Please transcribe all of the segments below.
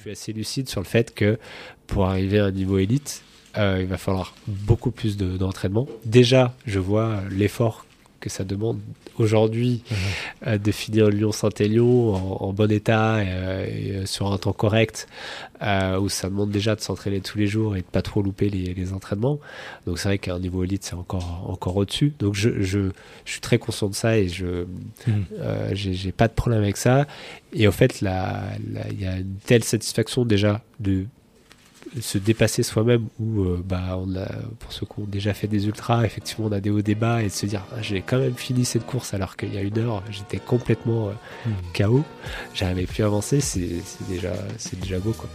Je suis assez lucide sur le fait que pour arriver à un niveau élite, euh, il va falloir beaucoup plus d'entraînement. Déjà, je vois l'effort que ça demande aujourd'hui mhm. euh, de finir Lyon-Saint-Élion en, bon état et, euh, sur un temps correct, où ça demande déjà de s'entraîner tous les jours et de pas trop louper les, entraînements. Donc c'est vrai qu'à un niveau élite, c'est encore, encore au-dessus. Donc je, je, je, suis très conscient de ça et je mhm. j'ai pas de problème avec ça. Et au fait, il y a une telle satisfaction déjà de se dépasser soi-même ou euh, bah on a pour ceux qui ont déjà fait des ultras effectivement on a des hauts débats et de se dire ah, j'ai quand même fini cette course alors qu'il y a une heure j'étais complètement euh, hmm. KO j'arrivais plus à avancer c'est déjà c'est déjà beau quoi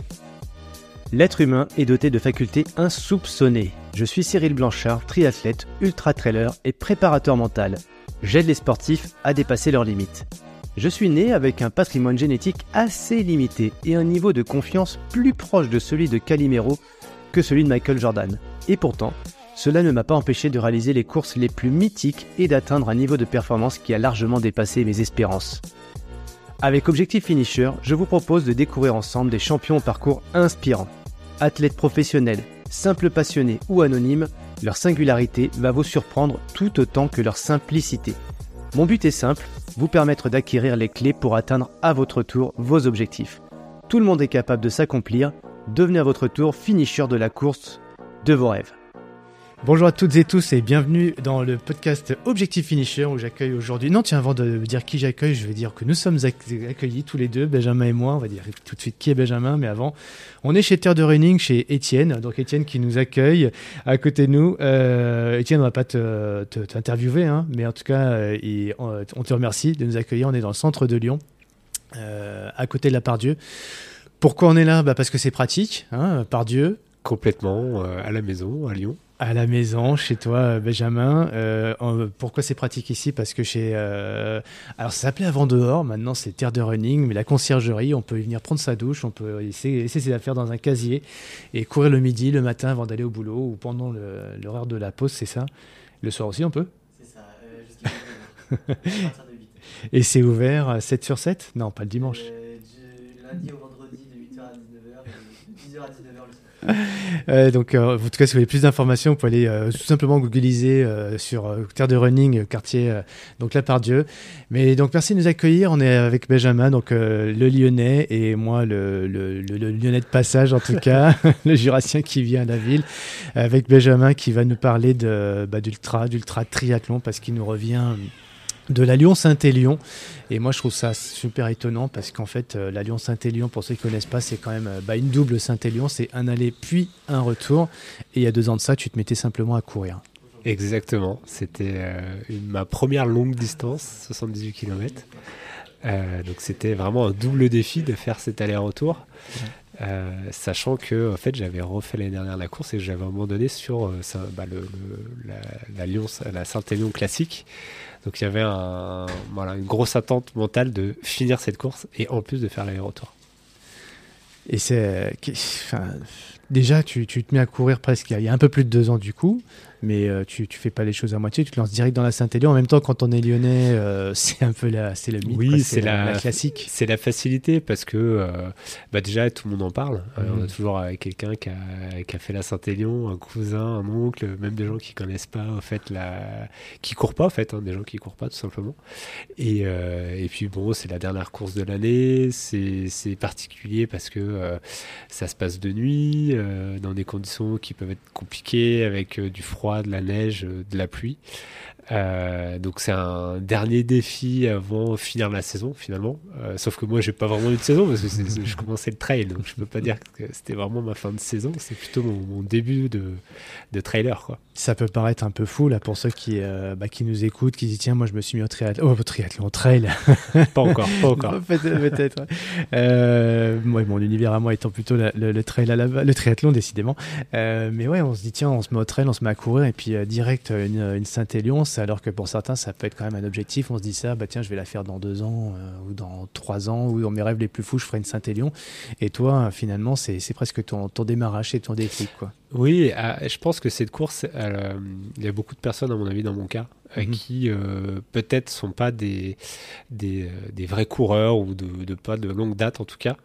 L'être humain est doté de facultés insoupçonnées. Je suis Cyril Blanchard, triathlète, ultra-trailer et préparateur mental. J'aide les sportifs à dépasser leurs limites. Je suis né avec un patrimoine génétique assez limité et un niveau de confiance plus proche de celui de Calimero que celui de Michael Jordan. Et pourtant, cela ne m'a pas empêché de réaliser les courses les plus mythiques et d'atteindre un niveau de performance qui a largement dépassé mes espérances. Avec Objectif Finisher, je vous propose de découvrir ensemble des champions au parcours inspirants. Athlètes professionnels, simples passionnés ou anonymes, leur singularité va vous surprendre tout autant que leur simplicité. Mon but est simple, vous permettre d'acquérir les clés pour atteindre à votre tour vos objectifs. Tout le monde est capable de s'accomplir, devenez à votre tour finisher de la course de vos rêves. Bonjour à toutes et tous et bienvenue dans le podcast Objectif Finisher où j'accueille aujourd'hui. Non, tiens, avant de dire qui j'accueille, je vais dire que nous sommes accueillis tous les deux, Benjamin et moi. On va dire tout de suite qui est Benjamin, mais avant, on est chez Terre de Running, chez Étienne. Donc Étienne qui nous accueille à côté de nous. Euh, Étienne, on va pas t'interviewer, hein, mais en tout cas, euh, on, te remercie de nous accueillir. On est dans le centre de Lyon, euh, à côté de la Pardieu. Pourquoi on est là? Bah Parce que c'est pratique, hein, Pardieu. Complètement, à la maison, à Lyon à la maison, chez toi, Benjamin. Euh, pourquoi c'est pratique ici? Parce que chez. Euh, alors, ça s'appelait avant dehors, maintenant c'est terre de running, mais la conciergerie, on peut y venir prendre sa douche, on peut laisser, ses affaires dans un casier et courir le midi, le matin avant d'aller au boulot ou pendant l'horaire de la pause, c'est ça? Le soir aussi, on peut? C'est ça, euh, jusqu'à Et c'est ouvert 7 sur 7 Non, pas le dimanche. du lundi au vendredi, de 8h à 19h, et de 10h à 19h le soir. Euh, donc, euh, en tout cas, si vous voulez plus d'informations, vous pouvez aller euh, tout simplement googliser sur Terre de Running, quartier donc la Dieu. Mais donc, merci de nous accueillir. On est avec Benjamin, donc le Lyonnais, et moi, le, le, le, Lyonnais de passage, en tout cas, le Jurassien qui vient à la ville, avec Benjamin qui va nous parler bah, d'ultra, d'ultra triathlon, parce qu'il nous revient de la Lyon-Saint-Élion. Et moi, je trouve ça super étonnant parce qu'en fait, euh, la Lyon-Saint-Élion, pour ceux qui ne connaissent pas, c'est quand même euh, bah, une double Saint-Élion. C'est un aller puis un retour. Et il y a deux ans de ça, tu te mettais simplement à courir. Exactement. C'était euh, ma première longue distance, 78 km. donc c'était vraiment un double défi de faire cet aller-retour. Sachant que en fait j'avais refait l'année dernière la course et j'avais un moment donné sur bah, la, Lyon, la Saint-Élion classique donc il y avait une grosse attente mentale de finir cette course et en plus de faire l'aller-retour. Et c'est. Déjà, tu, te mets à courir presque il y a un peu plus de deux ans du coup mais euh, tu, tu fais pas les choses à moitié, tu te lances direct dans la Saint-Élion. En même temps, quand on est lyonnais, euh, c'est un peu la, c'est le mythe. Oui, c'est la, classique. C'est la facilité parce que euh, bah déjà tout le monde en parle. on a toujours quelqu'un qui a, qui a, fait la Saint-Élion, un cousin, un oncle, même des gens qui connaissent pas, en fait, la, qui courent pas, en fait, hein, des gens qui courent pas tout simplement. Et, et puis bon, c'est la dernière course de l'année. C'est particulier parce que ça se passe de nuit, dans des conditions qui peuvent être compliquées avec du froid de la neige, euh, de la pluie. Euh, donc c'est un dernier défi avant de finir la saison finalement. Euh, sauf que moi j'ai pas vraiment eu de saison parce que je commençais le trail, donc je peux pas dire que c'était vraiment ma fin de saison. C'est plutôt mon, début de, de, trailer quoi. Ça peut paraître un peu fou là pour ceux qui euh, bah, qui nous écoutent, qui disent tiens moi je me suis mis au triathlon, oh, triathlon, trail. pas encore, pas encore. peut-être. moi mon univers à moi étant plutôt le, trail à la, le triathlon décidément. mais ouais on se dit tiens on se met au trail, on se met à courir et puis direct une, une Saint-Élion alors que pour certains, ça peut être quand même un objectif. On se dit ça, bah tiens, je vais la faire dans deux ans euh, ou dans trois ans ou dans mes rêves les plus fous, je ferai une Saint-Élion. Et toi, finalement, c'est presque ton, démarrage et ton déclic, quoi. Oui, ah, je pense que cette course, euh, il y a beaucoup de personnes, à mon avis, dans mon cas, Mhm. qui euh, peut-être sont pas des, des, euh, des vrais coureurs ou de, de pas de longue date en tout cas,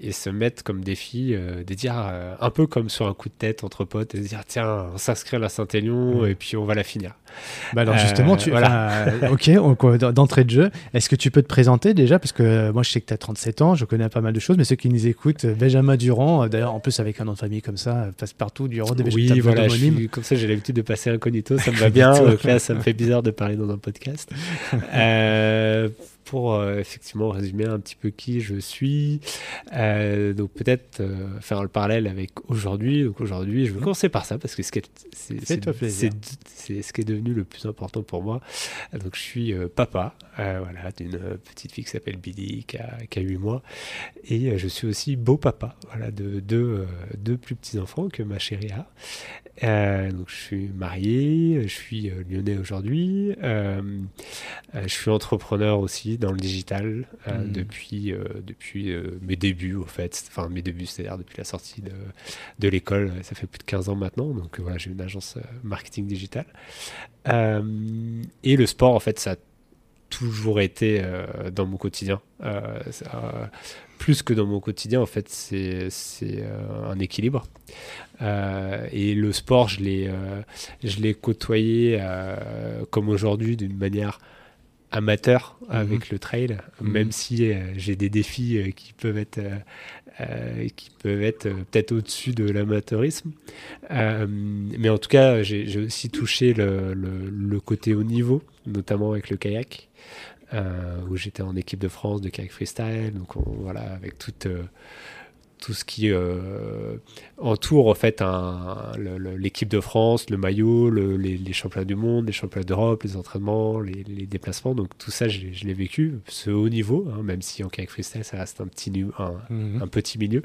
et se mettent comme défi de dire un peu comme sur un coup de tête entre potes, et de dire tiens, on s'inscrit à la Saint-Élion Mhm. et puis on va la finir. Bah alors justement, tu, voilà. ok, d'entrée de jeu, est-ce que tu peux te présenter déjà? Parce que moi je sais que tu as 37 ans, je connais pas mal de choses, mais ceux qui nous écoutent, Benjamin Durand, d'ailleurs en plus avec un nom de famille comme ça, passe partout, Durand, des Oui, voilà, je suis- comme ça j'ai l'habitude de passer incognito, ça me va bien. donc là, ça me fait bizarre de parler dans un podcast. Euh, pour euh, effectivement résumer un petit peu qui je suis, euh, donc peut-être euh, faire le parallèle avec aujourd'hui. Donc aujourd'hui, je vais commencer par ça parce que ce qui est- c'est ce qui est devenu le plus important pour moi. Donc je suis euh, papa, voilà, d'une petite fille qui s'appelle Billy, qui a, qui a 8 mois, et je suis aussi beau papa, voilà, de deux, deux plus petits enfants que ma chérie a. Donc je suis marié, je suis lyonnais aujourd'hui, je suis entrepreneur aussi dans le digital euh, Mm. depuis, euh, depuis euh, mes débuts au fait, enfin mes débuts, c'est-à-dire depuis la sortie de, de l'école, ça fait plus de 15 ans maintenant, donc voilà, j'ai une agence marketing digital. Et le sport, en fait, ça a toujours été dans mon quotidien. Ça- plus que dans mon quotidien, en fait, c'est un équilibre. Euh, et le sport, je l'ai euh, côtoyé euh, comme aujourd'hui d'une manière amateur avec le trail, Mhm. même si euh, j'ai des défis euh, qui peuvent être euh, qui peuvent être peut-être au-dessus de l'amateurisme. Mais en tout cas, j'ai aussi touché le, le- le côté haut niveau, notamment avec le kayak, où j'étais en équipe de France de kayak freestyle. Donc on- voilà, avec toute, tout ce qui euh, entoure en fait l'équipe de France, le maillot, le- les, les championnats du monde, les championnats d'Europe, les entraînements, les, les déplacements. Donc tout ça, je, l'ai- je l'ai vécu, ce haut niveau, hein, même si en kayak freestyle, ça reste un petit, un, Mhm. un petit milieu.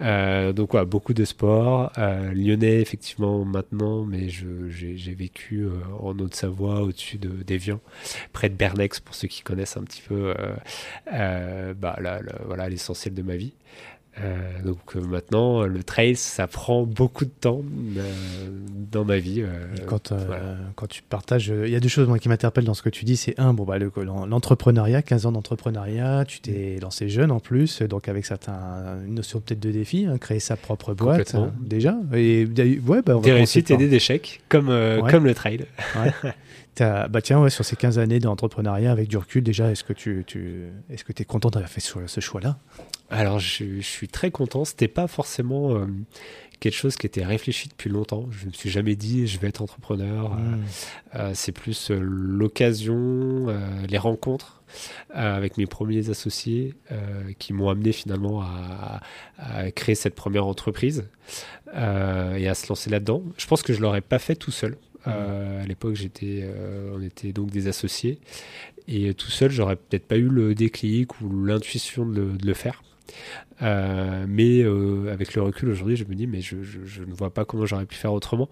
Euh, donc voilà, beaucoup de sport. Euh, Lyonnais, effectivement, maintenant, mais j'ai vécu en Haute-Savoie, au-dessus de d'Evian, près de Bernex, pour ceux qui connaissent un petit peu bah, voilà l'essentiel de ma vie. Euh, donc euh, maintenant, le trail, ça prend beaucoup de temps euh, dans ma vie. Quand, voilà. quand tu partages, il y a deux choses moi, qui m'interpellent dans ce que tu dis. C'est un, bon, bah, le- l'en- l'entrepreneuriat, 15 ans d'entrepreneuriat, tu t'es lancé jeune en plus, donc avec certains, une notion peut-être de défi, hein, créer sa propre boîte hein, déjà. Et ouais, bah, on Des réussites et des échecs, comme, Ouais. comme le trail. Bah tiens, ouais, sur ces 15 années d'entrepreneuriat, avec du recul, déjà, est-ce que tu, tu est-ce que es content d'avoir fait ce, ce choix-là? Alors, je, je suis très content. C'était pas forcément euh, quelque chose qui était réfléchi depuis longtemps. Je me suis jamais dit je vais être entrepreneur. Euh, Mm. euh, c'est plus euh, l'occasion, euh, les rencontres euh, avec mes premiers associés euh, qui m'ont amené finalement à, à créer cette première entreprise euh, et à se lancer là-dedans. Je pense que je l'aurais pas fait tout seul. Euh, à l'époque, j'étais, euh, on était donc des associés et tout seul, j'aurais peut-être pas eu le déclic ou l'intuition de le, de le faire. Euh, mais euh, avec le recul aujourd'hui, je me dis, mais je, je- je ne vois pas comment j'aurais pu faire autrement.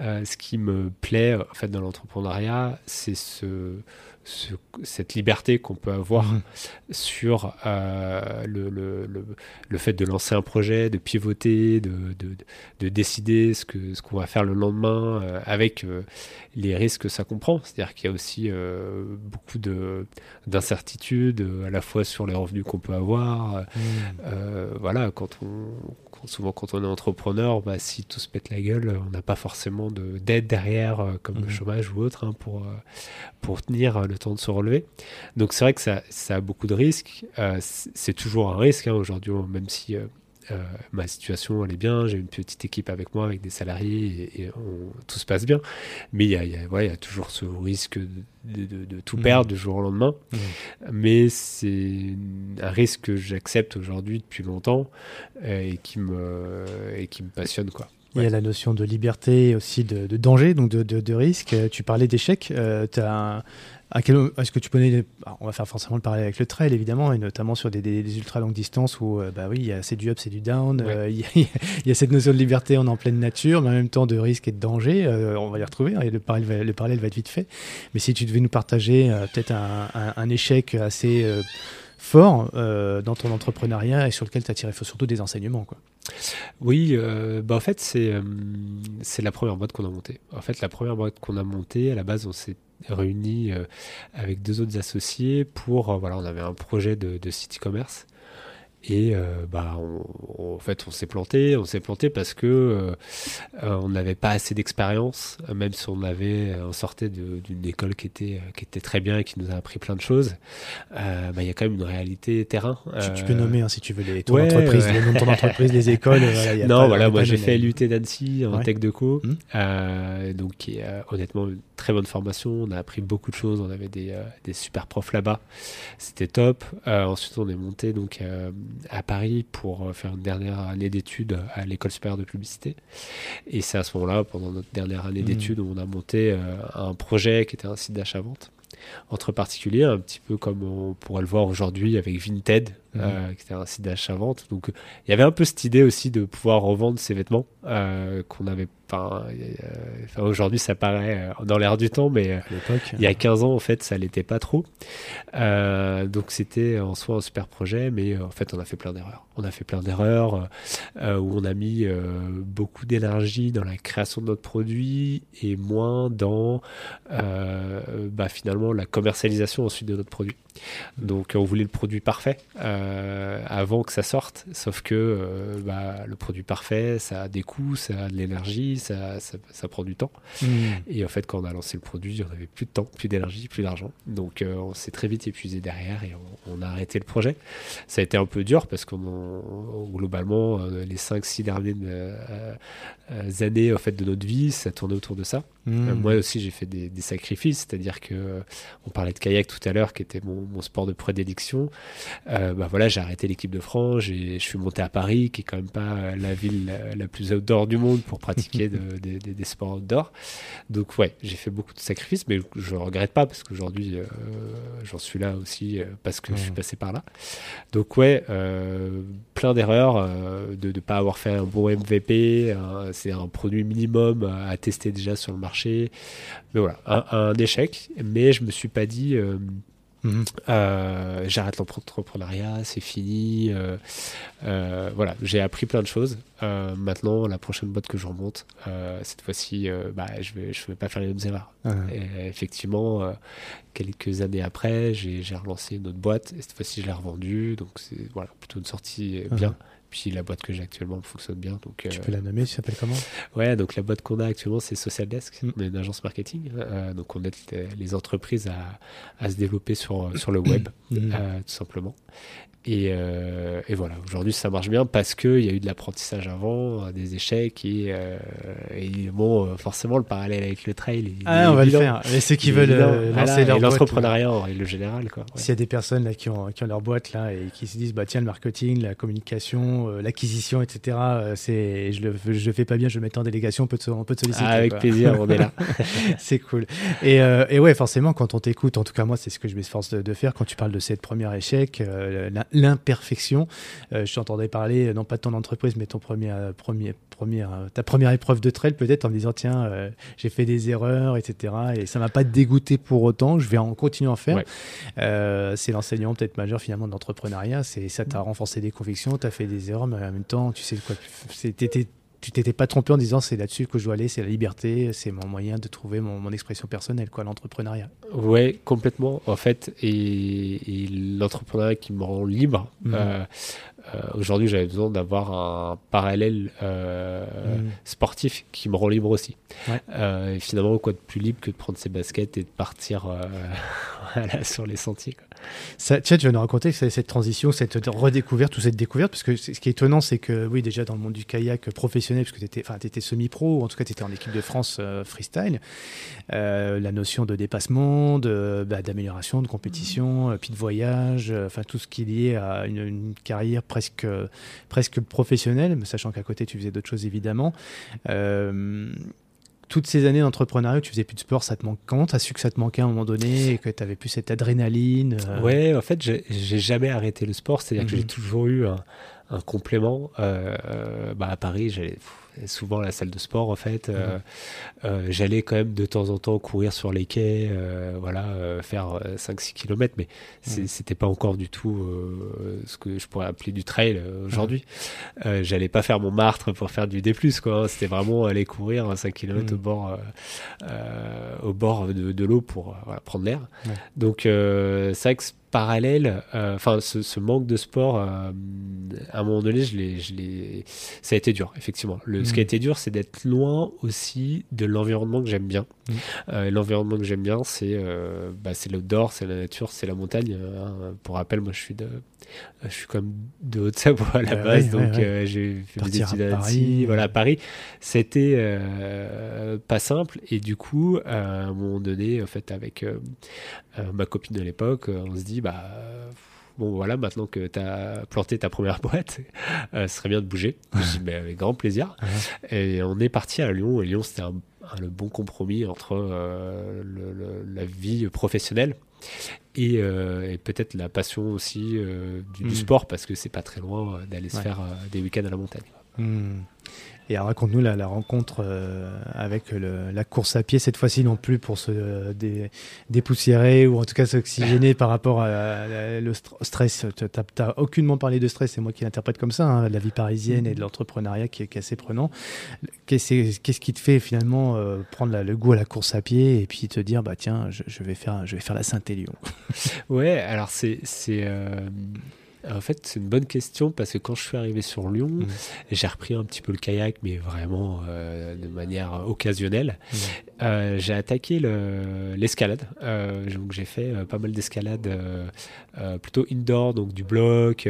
Euh, ce qui me plaît en fait dans l'entrepreneuriat, c'est ce, ce- cette liberté qu'on peut avoir Mhm. sur euh, le, le, le, le fait de lancer un projet, de pivoter, de, de, de décider ce que ce qu'on va faire le lendemain, euh, avec euh, les risques que ça comprend. C'est-à-dire qu'il y a aussi beaucoup de d'incertitudes, à la fois sur les revenus qu'on peut avoir. euh, voilà, quand on, souvent quand on est entrepreneur, bah, si tout se pète la gueule, on n'a pas forcément de- d'aide derrière, euh, comme le Mhm. chômage ou autre, hein, pour, euh, pour tenir euh, le temps de se relever. Donc c'est vrai que ça, ça a beaucoup de risques. C'est c'est toujours un risque hein, aujourd'hui, même si euh, ma situation elle est bien, j'ai une petite équipe avec moi, avec des salariés, et, et on- tout se passe bien. Mais il y a, y a- ouais, y a toujours ce risque de, de- de- de tout Mhm. perdre du jour au lendemain. Mhm. Mais c'est un risque que j'accepte aujourd'hui depuis longtemps euh, et qui me, et qui me passionne. Quoi. Il y a la notion de liberté aussi de, de danger, donc de, de, de risque. Tu parlais d'échecs. Euh, t'as un- à quel- Est-ce que tu connais alors, On va faire forcément le parallèle avec le trail, évidemment, et notamment sur des, des, des ultra longues distances où, euh, bah oui, il y a- c'est du up, c'est du down. Ouais. euh, Il y, a- il y a cette notion de liberté, on est en pleine nature, mais en même temps de risque et de danger. euh, on va y retrouver. hein, et le, parallèle va, le parallèle va être vite fait. Mais si tu devais nous partager peut-être un, un- un échec assez fort euh, dans ton entrepreneuriat et sur lequel tu as tiré surtout des enseignements. Quoi. Oui, euh, bah en fait, c'est euh, c'est la première boîte qu'on a montée. En fait, la première boîte qu'on a montée, à la base, on s'est réunis avec deux autres associés pour, voilà, on avait un projet de, de site e-commerce. Et euh, bah, on- on- en fait, on s'est planté. On s'est planté parce que euh, euh, on n'avait pas assez d'expérience, même si on avait, on sortait d'une école qui était qui était très bien et qui nous a appris plein de choses. Euh, bah, il y a quand même une réalité terrain. Tu, tu peux nommer hein, si tu veux les, ton ouais, entreprise, ouais. le nom de ton entreprise, les écoles. voilà, il y a non, pas- voilà, a moi j'ai fait l'UT d'Annecy en Ouais. tech de co, euh, donc qui est honnêtement une très bonne formation. On a appris beaucoup de choses, on avait des, des super profs là-bas, c'était top. Ensuite, on est monté donc à Paris pour euh, faire une dernière année d'études à l'école supérieure de publicité. Et c'est à ce moment-là, pendant notre dernière année Mhm. d'études, où on a monté euh, un projet qui était un site d'achat-vente entre particuliers, un petit peu comme on pourrait le voir aujourd'hui avec Vinted, Euh, qui était un site d'achat-vente. Donc il y avait un peu cette idée aussi de pouvoir revendre ses vêtements euh, qu'on avait pas. euh, enfin, aujourd'hui, ça paraît euh, dans l'air du temps, mais il y a 15 ans, en fait, ça l'était pas trop. Euh, donc c'était en soi un super projet, mais en fait, on a fait plein d'erreurs. On a fait plein d'erreurs où on a mis beaucoup d'énergie dans la création de notre produit et moins dans bah, finalement la commercialisation ensuite de notre produit. Donc on voulait le produit parfait euh, avant que ça sorte, sauf que euh, bah, le produit parfait, ça a des coûts, ça a de l'énergie, ça, ça, ça prend du temps. Mhm. Et en fait, quand on a lancé le produit, on avait plus de temps, plus d'énergie, plus d'argent. Donc, euh, on s'est très vite épuisé derrière et on, on a arrêté le projet. Ça a été un peu dur parce qu'on en- globalement, euh, les 5-6 dernières euh, euh, années en fait, de notre vie, ça tournait autour de ça. Euh, moi aussi, j'ai fait des, des sacrifices, c'est-à-dire que euh, on parlait de kayak tout à l'heure, qui était mon, mon sport de prédilection. Euh, bah voilà, j'ai arrêté l'équipe de France, j'ai- je suis monté à Paris, qui est quand même pas la ville la, la plus outdoor du monde pour pratiquer de- de- de- des sports outdoor. Donc ouais, j'ai fait beaucoup de sacrifices, mais je regrette pas parce qu'aujourd'hui, euh, j'en suis là aussi parce que je suis passé par là. Donc ouais, euh, plein d'erreurs, de ne pas avoir fait un bon MVP, c'est un produit minimum à tester déjà sur le marché. Mais voilà, un, un échec, mais je me suis pas dit... euh, Mhm. euh, j'arrête l'entrepreneuriat, c'est fini. euh, euh, voilà, j'ai appris plein de choses. Maintenant, la prochaine boîte que je remonte, cette fois-ci, bah, je vais, je vais pas faire les mêmes erreurs. Ah. Et effectivement, quelques années après, j'ai relancé une autre boîte et cette fois-ci, je l'ai revendue. Donc, c'est voilà, plutôt une sortie euh, bien. Ah. Puis la boîte que j'ai actuellement fonctionne bien. Donc, Tu euh, peux la nommer, tu s'appelle comment? Ouais, donc la boîte qu'on a actuellement, c'est Social Desk. Mm. On est une agence marketing. Euh, donc on aide les, entreprises à, à se développer sur, sur le web, Mhm. euh, tout simplement. Et, euh, et voilà, aujourd'hui ça marche bien parce qu'il y a eu de l'apprentissage avant, euh, des échecs et, euh, et bon, forcément le parallèle avec le trail. il Ah, on va le faire. Mais ceux qui Il veulent euh, Voilà, lancer et leur l'entrepreneuriat en règle générale. Quoi. Ouais. S'il y a des personnes là qui ont, qui ont leur boîte là et qui se disent bah tiens le marketing, la communication, l'acquisition, etc. c'est je le je le fais pas bien, je le mets en délégation, on peut te, on peut te solliciter. Ah, avec quoi. plaisir, on est là. c'est cool. Et, et ouais, forcément, quand on t'écoute, en tout cas moi, c'est ce que je m'efforce de, de faire quand tu parles de cette première échec, euh, l'im- l'imperfection. Euh, je t'entendais parler, euh, non pas de ton entreprise, mais ton premier, euh, premier, première, ta première épreuve de trail, peut-être en me disant tiens, euh, j'ai fait des erreurs, etc. Et ça m'a pas dégoûté pour autant. Je vais en continuer à en faire. Ouais. Euh, c'est l'enseignement peut-être majeur finalement de l'entrepreneuriat. C'est ça t'a renforcé des convictions, t'as fait des erreurs, mais en même temps, tu sais de quoi. t'étais- tu t'étais pas trompé en disant c'est là-dessus que je dois aller, c'est la liberté, c'est mon moyen de trouver mon, mon expression personnelle, quoi, l'entrepreneuriat. Ouais, complètement. En fait, et, et l'entrepreneuriat qui me rend libre. Mhm. euh, euh, Aujourd'hui, j'avais besoin d'avoir un parallèle euh, Mhm. sportif qui me rend libre aussi. Ouais. Et finalement, quoi de plus libre que de prendre ses baskets et de partir voilà, sur les sentiers. quoi. Ça, tiens, tu vas nous raconter cette transition, cette redécouverte ou cette découverte, parce que ce qui est étonnant, c'est que oui, déjà dans le monde du kayak professionnel, parce que tu étais, étais semi-pro, ou en tout cas tu étais en équipe de France euh, freestyle, euh, la notion de dépassement, bah, d'amélioration, de compétition, euh, puis de voyage, enfin tout ce qui est lié à une, carrière presque, presque professionnelle, mais sachant qu'à côté tu faisais d'autres choses évidemment. Toutes ces années d'entrepreneuriat, où tu faisais plus de sport, ça te manque Comment tu as su que ça te manquait à un moment donné et que tu avais plus cette adrénaline euh, Ouais, en fait, j'ai jamais arrêté le sport, c'est-à-dire que Mhm. j'ai toujours eu un, un complément. Euh, euh, bah, à Paris, j'allais souvent à la salle de sport en fait. Euh, euh, J'allais quand même de temps en temps courir sur les quais, euh, voilà, faire 5-6 km, mais c'était pas encore du tout ce que je pourrais appeler du trail aujourd'hui. J'allais pas faire mon martre pour faire du D+, quoi. Hein. C'était vraiment aller courir 5 km au bord, au bord de, de l'eau pour voilà, prendre l'air. Donc c'est vrai que parallèle, euh, enfin ce, manque de sport, euh, à un moment donné, je l'ai, ça a été dur, effectivement. Le, Ce qui a mm. été dur, c'est d'être loin aussi de l'environnement que j'aime bien. Mm. Euh, l'environnement que j'aime bien, c'est, bah, c'est l'outdoor, c'est la nature, c'est la montagne. Hein. Pour rappel, moi, je suis de, je suis comme de Haute-Savoie à la base, donc j'ai fait des études à Paris. Voilà, à Paris, c'était pas simple, et du coup, à un moment donné, en fait, avec ma copine de l'époque, on se dit bah bon voilà, maintenant que tu as planté ta première boîte, euh, ce serait bien de bouger. Je dis, mais avec grand plaisir. Et on est parti à Lyon, et Lyon c'était un, le bon compromis entre euh, la vie professionnelle et, euh, peut-être la passion aussi du, mm. sport, parce que c'est pas très loin d'aller se faire des week-ends à la montagne. Mm. Et raconte-nous la, rencontre euh, avec la course à pied, cette fois-ci non plus pour se dépoussiérer ou en tout cas s'oxygéner par rapport à, le stress. Tu n'as aucunement parlé de stress, c'est moi qui l'interprète comme ça, hein, la vie parisienne et de l'entrepreneuriat qui, est assez prenant. Qu'est-ce qui te fait finalement euh, prendre le goût à la course à pied et puis te dire, bah tiens, je, vais, faire, je vais faire la Saint-Élion? Ouais, alors c'est. Euh, en fait, c'est une bonne question parce que quand je suis arrivé sur Lyon, mmh. j'ai repris un petit peu le kayak, mais vraiment euh, de manière occasionnelle. Mmh. Euh, j'ai attaqué l'escalade. Euh, donc j'ai fait pas mal d'escalade plutôt indoor, donc du bloc,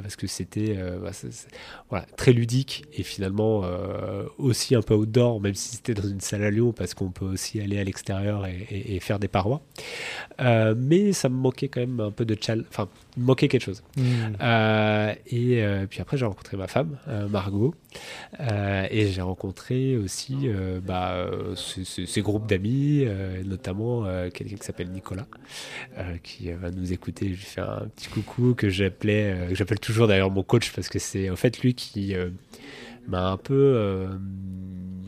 parce que c'était bah, voilà, très ludique et finalement aussi un peu outdoor, même si c'était dans une salle à Lyon, parce qu'on peut aussi aller à l'extérieur et, et, faire des parois. mais ça me manquait quand même un peu de challenge. Enfin, manquait quelque chose. Hmm. Euh, et euh, puis après, j'ai rencontré ma femme, euh, Margot, et j'ai rencontré aussi bah, ces, groupes d'amis, notamment quelqu'un qui s'appelle Nicolas, qui va nous écouter. Je lui fais un petit coucou que j'appelais, que j'appelle toujours d'ailleurs mon coach parce que c'est en fait lui qui m'a un peu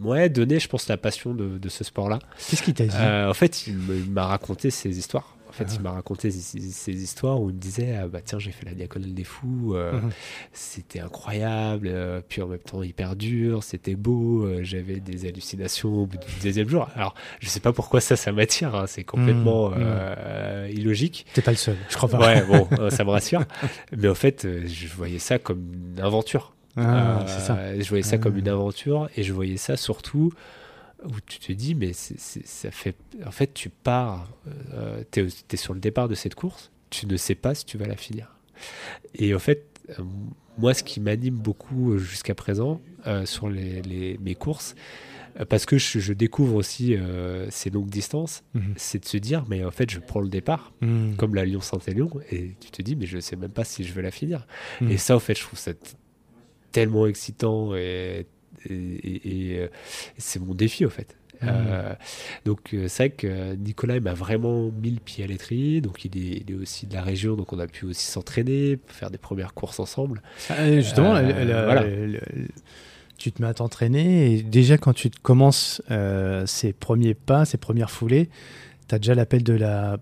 ouais, donné, je pense, la passion de, de ce sport-là. Qu'est-ce qu'il t'a dit? En fait, il m'a raconté ses histoires fait, il m'a raconté ces, histoires où il me disait ah, bah tiens, j'ai fait la diagonale des fous, euh, mhm. c'était incroyable, euh, puis en même temps hyper dur, c'était beau, euh, j'avais des hallucinations au bout du deuxième jour. Alors, je sais pas pourquoi ça, ça m'attire, hein, c'est complètement mhm. Mhm. illogique. T'es pas le seul, je crois pas. Ouais, bon, ça me rassure. Mais en fait, je voyais ça comme une aventure. Ah, ça. Je voyais ça comme une aventure et je voyais ça surtout où tu te dis, mais ça fait. En fait, tu pars, euh, tu es, sur le départ de cette course, tu ne sais pas si tu vas la finir. Et en fait, euh, moi, ce qui m'anime beaucoup euh, jusqu'à présent sur les, mes courses, parce que je, découvre aussi ces longues distances, mhm. c'est de se dire, mais en fait, je prends le départ, mhm. comme la Lyon-Saint-Élion, et tu te dis, mais je ne sais même pas si je vais la finir. Mhm. Et ça, en fait, je trouve ça tellement excitant et et, euh, c'est mon défi au fait. Mmh. Euh, donc euh, c'est vrai que Nicolas m'a vraiment mis le pied à l'étrier, donc il est, aussi de la région, donc on a pu aussi s'entraîner, faire des premières courses ensemble. Ah, justement, tu te mets à t'entraîner et déjà quand tu commences ces premiers pas, ces premières foulées, tu as déjà l'appel de la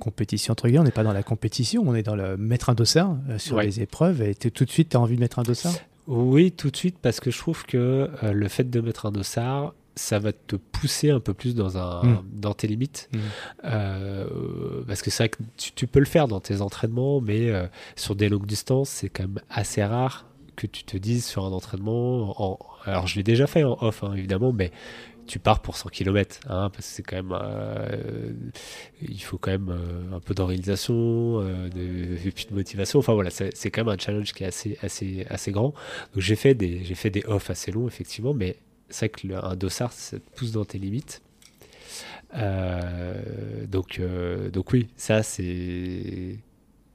compétition entre guillemets, on n'est pas dans la compétition, on est dans le mettre un dossard sur les épreuves et tout de suite tu as envie de mettre un dossard? Oui, tout de suite, parce que je trouve que euh, le fait de mettre un dossard, ça va te pousser un peu plus dans, un, mm. dans tes limites. Mm. Euh, parce que c'est vrai que tu, peux le faire dans tes entraînements, mais euh, sur des longues distances, c'est quand même assez rare que tu te dises sur un entraînement. En, alors, je l'ai déjà fait en off, hein, évidemment, mais tu pars pour 100 km, hein, parce que c'est quand même, euh, il faut quand même euh, un peu d'organisation, euh, de, de motivation. Enfin voilà, c'est quand même un challenge qui est assez, assez, assez grand. Donc j'ai fait des, j'ai fait des off assez longs effectivement, mais c'est vrai qu'un dossard, ça te pousse dans tes limites. donc, donc oui, ça c'est,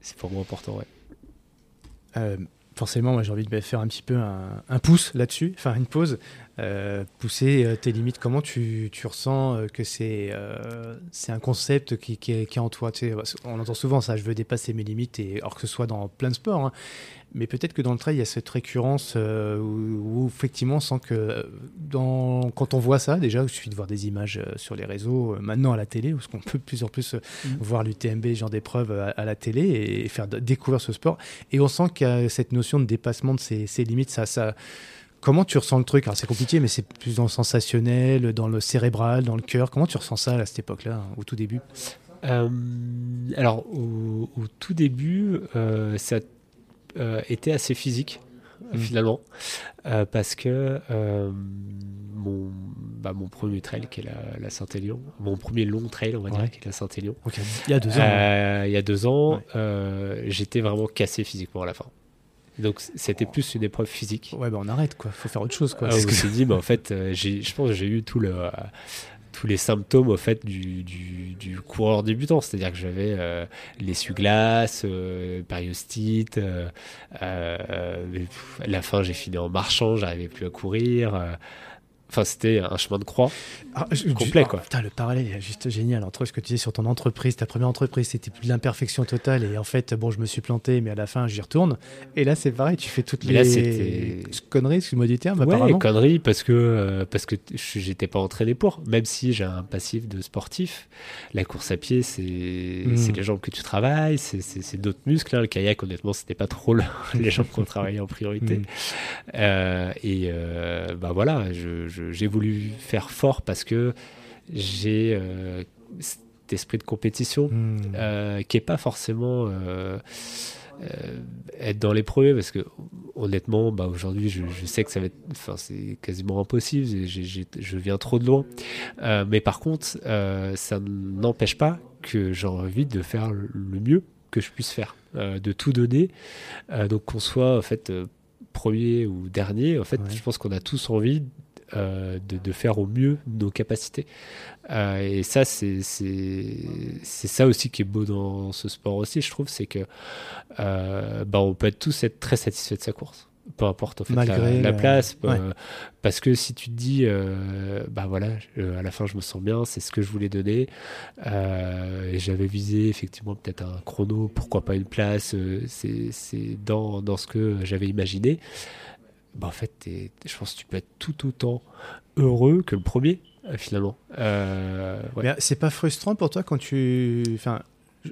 c'est pour moi important, ouais forcément, moi j'ai envie de faire un petit peu un, pouce là-dessus, faire une pause, euh, pousser euh, tes limites. Comment tu, tu ressens euh, que c'est un concept qui, qui, est, en toi? On entend souvent ça, je veux dépasser mes limites, et, or que ce soit dans plein de sports. Hein. Mais peut-être que dans le trail, il y a cette récurrence euh, où, où, effectivement, sans que euh, dans, quand on voit ça, déjà, il suffit de voir des images euh, sur les réseaux, maintenant à la télé, où qu'on peut de plus en plus mmh. voir l'UTMB, genre d'épreuve à, à, la télé et, et, faire découvrir ce sport. Et on sent qu'il y a cette notion de dépassement de ses, ses limites. Ça, ça, comment tu ressens le truc? Alors c'est compliqué, mais c'est plus dans le sensationnel, dans le cérébral, dans le cœur. Comment tu ressens ça à cette époque-là, au tout début? Euh, alors, au, au, tout début, euh, ça euh, était assez physique, mmh. finalement, euh, parce que mon, bah, mon premier trail, qui est la, la Saint-Élion, mon premier long trail, on va ouais. dire, qui est la Saint-Élion. Okay. Il y a deux ans. Ouais. Il y a deux ans, ouais. j'étais vraiment cassé physiquement à la fin. Donc c'était plus une épreuve physique. Ouais, bah on arrête quoi. Faut faire autre chose quoi. Ah, me suis dit, bah, en fait, je pense que j'ai eu tout le tous les symptômes au fait du, du, du coureur débutant, c'est-à-dire que j'avais euh, l'essuie-glace, euh, périostite, euh, à la fin j'ai fini en marchant, j'arrivais plus à courir. Enfin, c'était un chemin de croix ah, je, complet, oh, quoi. Putain, le parallèle est juste génial entre ce que tu disais sur ton entreprise. Ta première entreprise, c'était plus de l'imperfection totale. Et en fait, bon, je me suis planté, mais à la fin, j'y retourne. Et là, c'est pareil, tu fais toutes mais les conneries, excuse-moi du terme, ouais, apparemment. conneries, parce que, euh, parce que j'étais pas entraîné pour. Même si j'ai un passif de sportif, la course à pied, c'est mmh. les jambes que tu travailles, c'est d'autres muscles. Hein. Le kayak, honnêtement, c'était pas trop les jambes qu'on travaillait en priorité. Mmh. Euh, et euh, bah voilà, je, je j'ai voulu faire fort parce que j'ai euh, cet esprit de compétition mmh. euh, qui est pas forcément euh, être dans les premiers parce que honnêtement bah, aujourd'hui je, je, sais que ça va être enfin c'est quasiment impossible j ai, j ai, je viens trop de loin mais par contre ça n'empêche pas que j'ai envie de faire le mieux que je puisse faire de tout donner donc qu'on soit en fait premier ou dernier en fait ouais. je pense qu'on a tous envie euh, de, de, faire au mieux nos capacités. Euh, et ça, c'est ça aussi qui est beau dans ce sport aussi, je trouve, c'est que euh, bah, on peut être tous être très satisfait de sa course. Peu importe en fait, Malgré la, la place, ouais. parce que si tu te dis, bah voilà, à la fin je me sens bien, c'est ce que je voulais donner, et j'avais visé effectivement peut-être un chrono, pourquoi pas une place, c'est dans, dans ce que j'avais imaginé bah, en fait, je pense que tu peux être tout autant heureux que le premier, finalement. Euh, ouais. C'est pas frustrant pour toi quand tu. Enfin,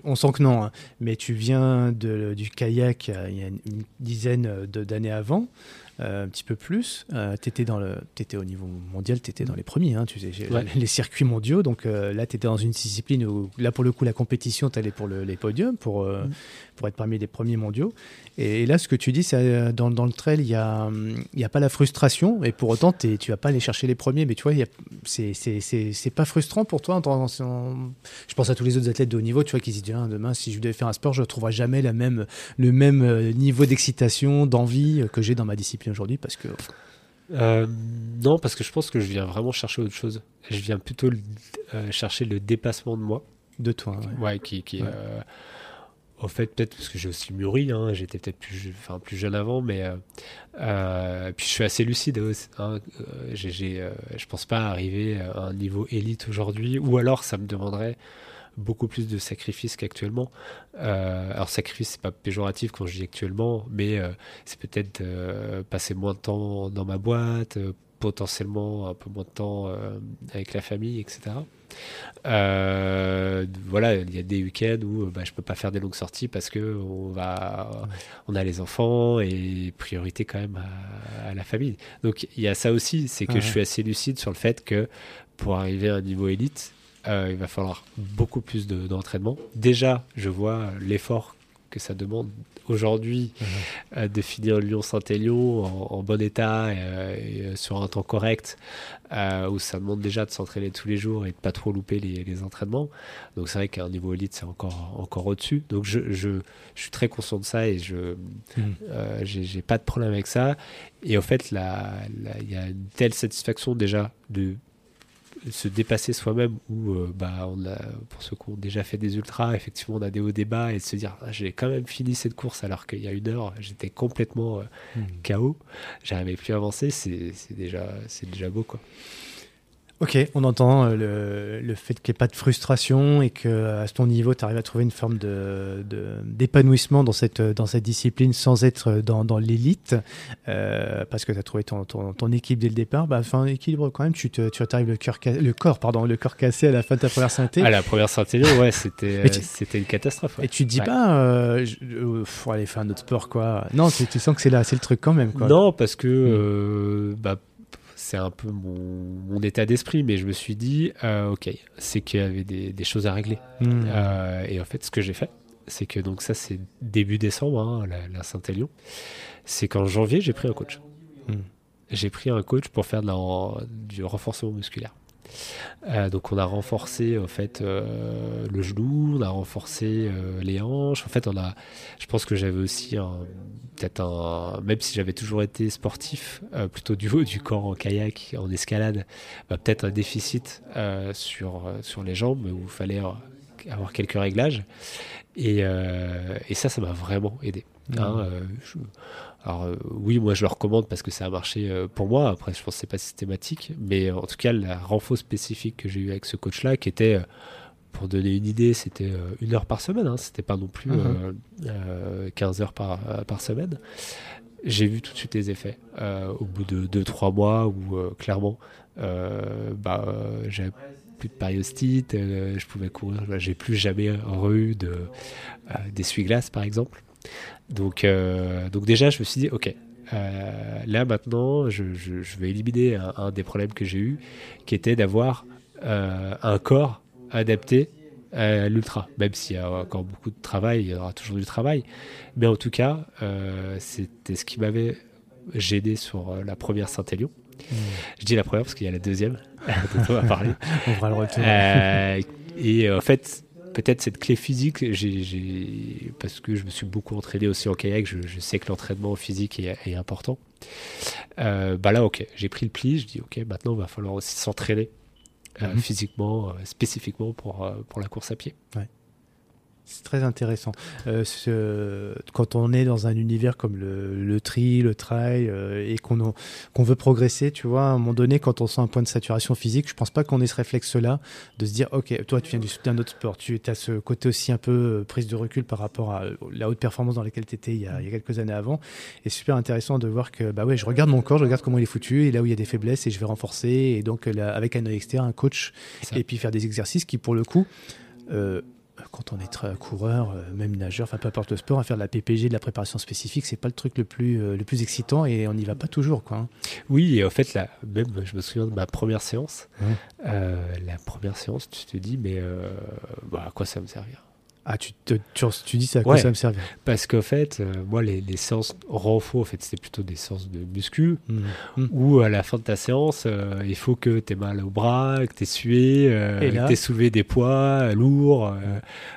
on sent que non, hein, mais tu viens de, du kayak il y a une dizaine d'années avant. Euh, un petit peu plus. Euh, tu étais, étais, au niveau mondial, tu étais dans les premiers, hein, tu sais, ouais. les circuits mondiaux. Donc euh, là, tu étais dans une discipline où, là, pour le coup, la compétition, tu allais pour le, les podiums, pour, mm. Pour être parmi les premiers mondiaux. Et, et là, ce que tu dis, c'est dans, dans le trail, il n'y a, y a pas la frustration, et pour autant, tu vas pas aller chercher les premiers, mais tu vois, c'est pas frustrant pour toi. En, en, je pense à tous les autres athlètes de haut niveau, tu vois, qui se disent, ah, demain, si je devais faire un sport, je ne trouverai jamais la même, le même niveau d'excitation, d'envie que j'ai dans ma discipline aujourd'hui parce que euh, non parce que je pense que je viens vraiment chercher autre chose je viens plutôt euh, chercher le dépassement de moi de toi ouais, ouais qui, qui ouais. Euh, au fait peut-être parce que j'ai aussi mûri hein, j'étais peut-être plus enfin plus jeune avant mais euh, puis je suis assez lucide hein, j'ai je pense pas arriver à un niveau élite aujourd'hui ou alors ça me demanderait beaucoup plus de sacrifices qu'actuellement. Euh, alors sacrifice, c'est pas péjoratif quand je dis actuellement, mais euh, c'est peut-être euh, passer moins de temps dans ma boîte, euh, potentiellement un peu moins de temps euh, avec la famille, etc. voilà, il y a des week-ends où bah, je peux pas faire des longues sorties parce que on va, on a les enfants et priorité quand même à, à la famille. Donc il y a ça aussi, c'est que ouais. je suis assez lucide sur le fait que pour arriver à un niveau élite, euh, il va falloir beaucoup plus d'entraînement. De, Déjà, je vois l'effort que ça demande aujourd'hui mmh. euh, de finir Lyon-Saint-Élion en, en, bon état et, euh, et, sur un temps correct, euh, où ça demande déjà de s'entraîner tous les jours et de pas trop louper les, les entraînements. Donc c'est vrai qu'à un niveau élite, c'est encore, encore au-dessus. Donc je, je, je, suis très conscient de ça et je mmh. j'ai pas de problème avec ça. Et au fait, il y a une telle satisfaction déjà de se dépasser soi-même ou euh, bah on a pour ceux qui ont déjà fait des ultras effectivement on a des hauts débats et de se dire ah, j'ai quand même fini cette course alors qu'il y a une heure j'étais complètement euh, mmh. KO j'arrivais plus à avancer c'est déjà c'est déjà beau quoi Ok, on entend euh, le, le fait qu'il n'y ait pas de frustration et que à ton niveau, tu arrives à trouver une forme de, de- d'épanouissement dans cette, dans cette discipline sans être dans, dans l'élite, euh, parce que tu as trouvé ton, ton, ton équipe dès le départ. Bah, enfin, équilibre quand même, tu, te, tu arrives le, cœur, ca- le corps, pardon, le corps cassé à la fin de ta première synthé. À la première Saint-Élion, ouais, c'était, euh, c'était une catastrophe. ouais. Et tu te dis Ouais. pas, euh, je- euh, faut aller faire un autre sport, quoi. Non, tu, tu sens que c'est là, c'est le truc quand même, quoi. Non, parce que euh, bah, c'est un peu mon, mon état d'esprit, mais je me suis dit, euh, ok, c'est qu'il y avait des, des choses à régler. Hmm. Euh, et en fait, ce que j'ai fait, c'est que donc ça, c'est début décembre, hein, la, la Saint-Élion, c'est qu'en janvier, j'ai pris un coach. Hmm. J'ai pris un coach pour faire de la- du renforcement musculaire. Euh, donc on a renforcé en fait euh, le genou, on a renforcé euh, les hanches. En fait, on a, je pense que j'avais aussi peut-être un, même si j'avais toujours été sportif, plutôt du haut du corps en kayak, en escalade, bah, peut-être un déficit sur sur les jambes où il fallait avoir quelques réglages. Et, et ça, ça m'a vraiment aidé. hein, je- alors euh, oui, moi je le recommande parce que ça a marché euh, pour moi. Après, je pense que c'est pas systématique, mais en tout cas, la renfo spécifique que j'ai eu avec ce coach-là, qui était, euh, pour donner une idée, c'était euh, une heure par semaine. Hein, c'était pas non plus euh, euh, 15 heures par, euh, par semaine. J'ai vu tout de suite les effets euh, au bout de 2-3 mois où euh, clairement, euh, bah, euh, j'avais plus de périostite, euh, je pouvais courir, j'ai plus jamais re-eu de, euh, d'essuie-glace par exemple. Donc, euh, donc déjà, je me suis dit, ok, euh, là maintenant, je, je- je vais éliminer un, un des problèmes que j'ai eu, qui était d'avoir euh, un corps adapté à l'ultra. Même s'il y a encore beaucoup de travail, il y aura toujours du travail. Mais en tout cas, euh, c'était ce qui m'avait gêné sur la première Saint-Élion. Hmm. Je dis la première parce qu'il y a la deuxième dont on va parler. On le retour. Et en fait, peut-être cette clé physique, j'ai, parce que je me suis beaucoup entraîné aussi en kayak, je, je sais que l'entraînement physique est, est important. Euh, bah là, ok, j'ai pris le pli, je dis ok, maintenant il va falloir aussi s'entraîner euh, Mhm. physiquement, euh, spécifiquement pour, pour la course à pied. C'est très intéressant. Euh, ce- quand on est dans un univers comme le, le tri, le trail, euh, et qu'on veut progresser, tu vois, à un moment donné, quand on sent un point de saturation physique, je pense pas qu'on ait ce réflexe-là de se dire, ok, toi, tu viens du- d'un autre sport, tu as ce côté aussi un peu euh, prise de recul par rapport à la haute performance dans laquelle tu étais il y, a, il y a quelques années avant. Et c'est super intéressant de voir que, bah ouais, je regarde mon corps, je regarde comment il est foutu, et là où il y a des faiblesses, et je vais renforcer, et donc là, avec un œil externe, un coach, et puis faire des exercices qui, pour le coup, euh, quand on est coureur, euh, même nageur, enfin peu importe le sport, à faire de la PPG, de la préparation spécifique, c'est pas le truc le plus, euh, le plus excitant et on n'y va pas toujours. Quoi, hein. Oui, et en fait, là, même je me souviens de ma première séance. Ouais. Euh, la première séance, tu te dis, mais euh, bah, à quoi ça va me servir Ah, tu, te, tu, tu dis ça à quoi Ouais. ça me servir Parce qu'en fait, euh, moi, les, les séances renfo, en fait, c'était plutôt des séances de muscu. Mhm. Mhm. où à la fin de ta séance, euh, il faut que tu aies mal au bras, que tu aies sué, euh, Et que tu aies soulevé des poids lourds.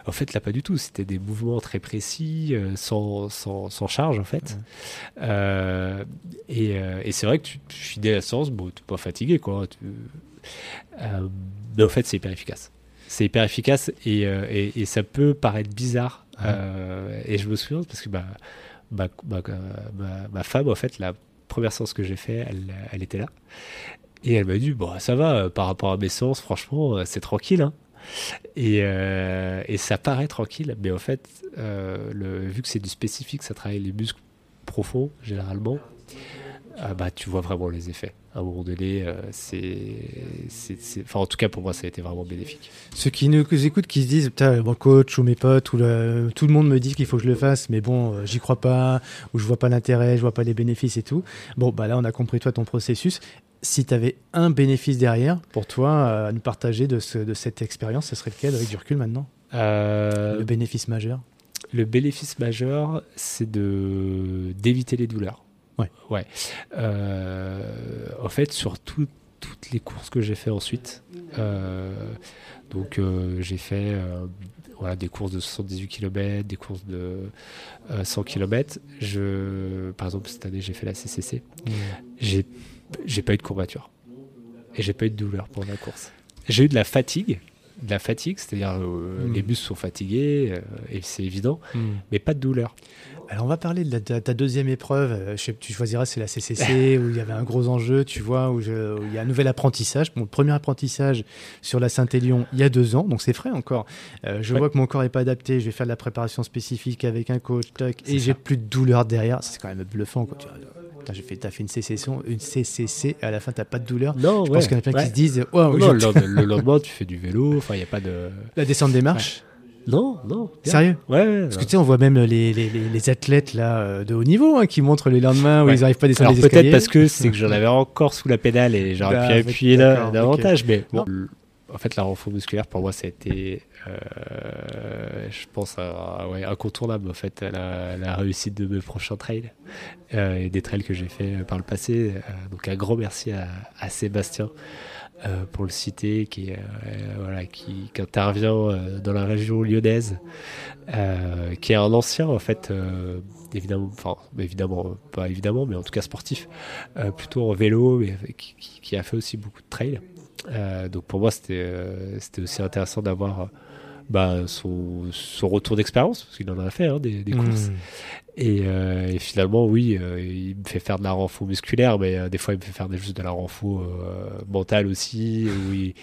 En fait, là, pas du tout. C'était des mouvements très précis, sans, sans, sans charge, en fait. Et et c'est vrai que tu, tu finis la séance, bon, tu pas fatigué, quoi. Tu- mais en fait, c'est hyper efficace. C'est hyper efficace et, euh, et, et ça peut paraître bizarre. Ouais. Euh, et je me souviens parce que bah, ma, ma, ma- ma femme, en fait, la première séance que j'ai fait, elle, elle était là. Et elle m'a dit, bon, ça va, euh, par rapport à mes séances, franchement, c'est tranquille. hein. Et, euh, et ça paraît tranquille, mais en fait, le, vu que c'est du spécifique, ça travaille les muscles profonds, généralement, ah bah, tu vois vraiment les effets. À un moment donné, euh, c'est, Enfin, en tout cas, pour moi, ça a été vraiment bénéfique. Ceux qui nous écoutent, qui se disent, putain, mon coach ou mes potes, ou le- tout le monde me dit qu'il faut que je le fasse, mais bon, euh, j'y crois pas, ou je vois pas l'intérêt, je vois pas les bénéfices et tout. Bon, bah là, on a compris toi ton processus. Si tu avais un bénéfice derrière pour toi euh, à nous partager de, ce- de cette expérience, ce serait lequel avec du recul maintenant? Le bénéfice majeur? Le bénéfice majeur, c'est de d'éviter les douleurs. Ouais. Ouais. Euh, en fait, sur tout- toutes les courses que j'ai fait ensuite, euh, donc euh, j'ai fait voilà, des courses de 78 km, des courses de euh, 100 km. Je, par exemple, cette année, j'ai fait la CCC. J'ai j'ai pas eu de courbature et j'ai pas eu de douleur pendant la course. J'ai eu de la fatigue, de la fatigue, c'est-à-dire euh, Mm. les muscles sont fatigués, euh, et c'est évident, mais pas de douleur. Alors on va parler de, la- de ta deuxième épreuve. Euh, Je sais, tu choisiras, c'est la CCC où il y avait un gros enjeu, tu vois, où, je- où il y a un nouvel apprentissage. Mon premier apprentissage sur la Saint-Élion il y a deux ans, donc c'est frais encore. Euh, je Ouais. vois que mon corps n'est pas adapté. Je vais faire de la préparation spécifique avec un coach, C'est et j'ai plus de douleur derrière. C'est quand même bluffant. Quoi. Tu vois, putain, j'ai fait, t'as fait une CCC, une CCC, et à la fin t'as pas de douleur. Non, Je pense qu'il y en a plein qui se disent, non, le, le lendemain, tu fais du vélo, enfin, il n'y a pas de. la descente des marches. Non, non. bien. Sérieux Ouais, ouais. Parce que tu sais, on voit même les, les, les- les athlètes là euh, de haut niveau hein, qui montrent les lendemains où ils n'arrivent pas à descendre Alors les peut-être escaliers. parce que c'est que j'en avais encore sous la pédale et j'aurais Bah, pu appuyer là- davantage. Mais bon, en fait, la renfort musculaire pour moi, ça a été, euh, je pense, ouais, incontournable en fait, la, réussite de mes prochains trails euh, et des trails que j'ai fait par le passé. Euh, donc un grand merci à, Sébastien. euh, pour le citer, qui, euh, intervient euh, dans la région lyonnaise, euh, qui est un ancien en fait, euh, évidemment, enfin évidemment, euh, pas évidemment, mais en tout cas sportif, euh, plutôt en vélo, mais qui, a fait aussi beaucoup de trail. Euh, donc pour moi, c'était euh, aussi intéressant d'avoir euh, bah, son, son retour d'expérience, parce qu'il en a fait hein, des, des courses. Et, euh, et finalement, oui, euh, il me fait faire de la renfo musculaire, mais euh, des fois, il me fait faire juste de la renfo mentale aussi, où il,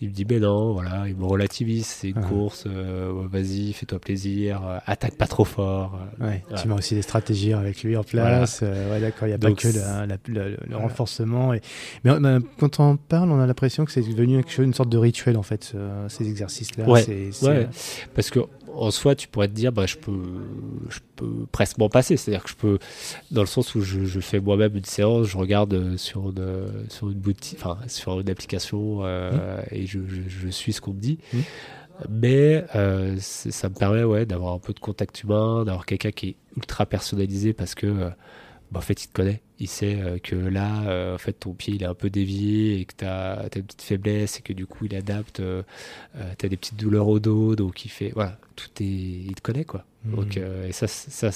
il me dit, mais non, voilà, il me relativise, c'est une Ah. course, vas-y, fais-toi plaisir, attaque pas trop fort. Ouais, Voilà. Tu mets aussi des stratégies avec lui en place. Ouais, d'accord, il n'y a pas que la- la- le, le renforcement. Et... Mais euh, quand on en parle, on a l'impression que c'est devenu une sorte de rituel en fait, ces exercices-là. Ouais, ouais. Parce que en soi, tu pourrais te dire, bah, je peux, je peux presque m'en passer. C'est-à-dire que je peux, dans le sens où je, je fais moi-même une séance, je regarde euh, sur une, euh, sur une boutique, enfin, sur une application euh, et je, je, je suis ce qu'on me dit. Mmh. Mais euh, ça me permet ouais, d'avoir un peu de contact humain, d'avoir quelqu'un qui est ultra personnalisé parce que bah, en fait, il te connaît. Il sait euh, que là, euh, en fait, ton pied il est un peu dévié et que tu as, une petite faiblesse et que du coup, il adapte. euh, tu as des petites douleurs au dos, donc il fait. Voilà, tout est. Il te connaît, quoi. Mhm. Donc, euh, et ça, ça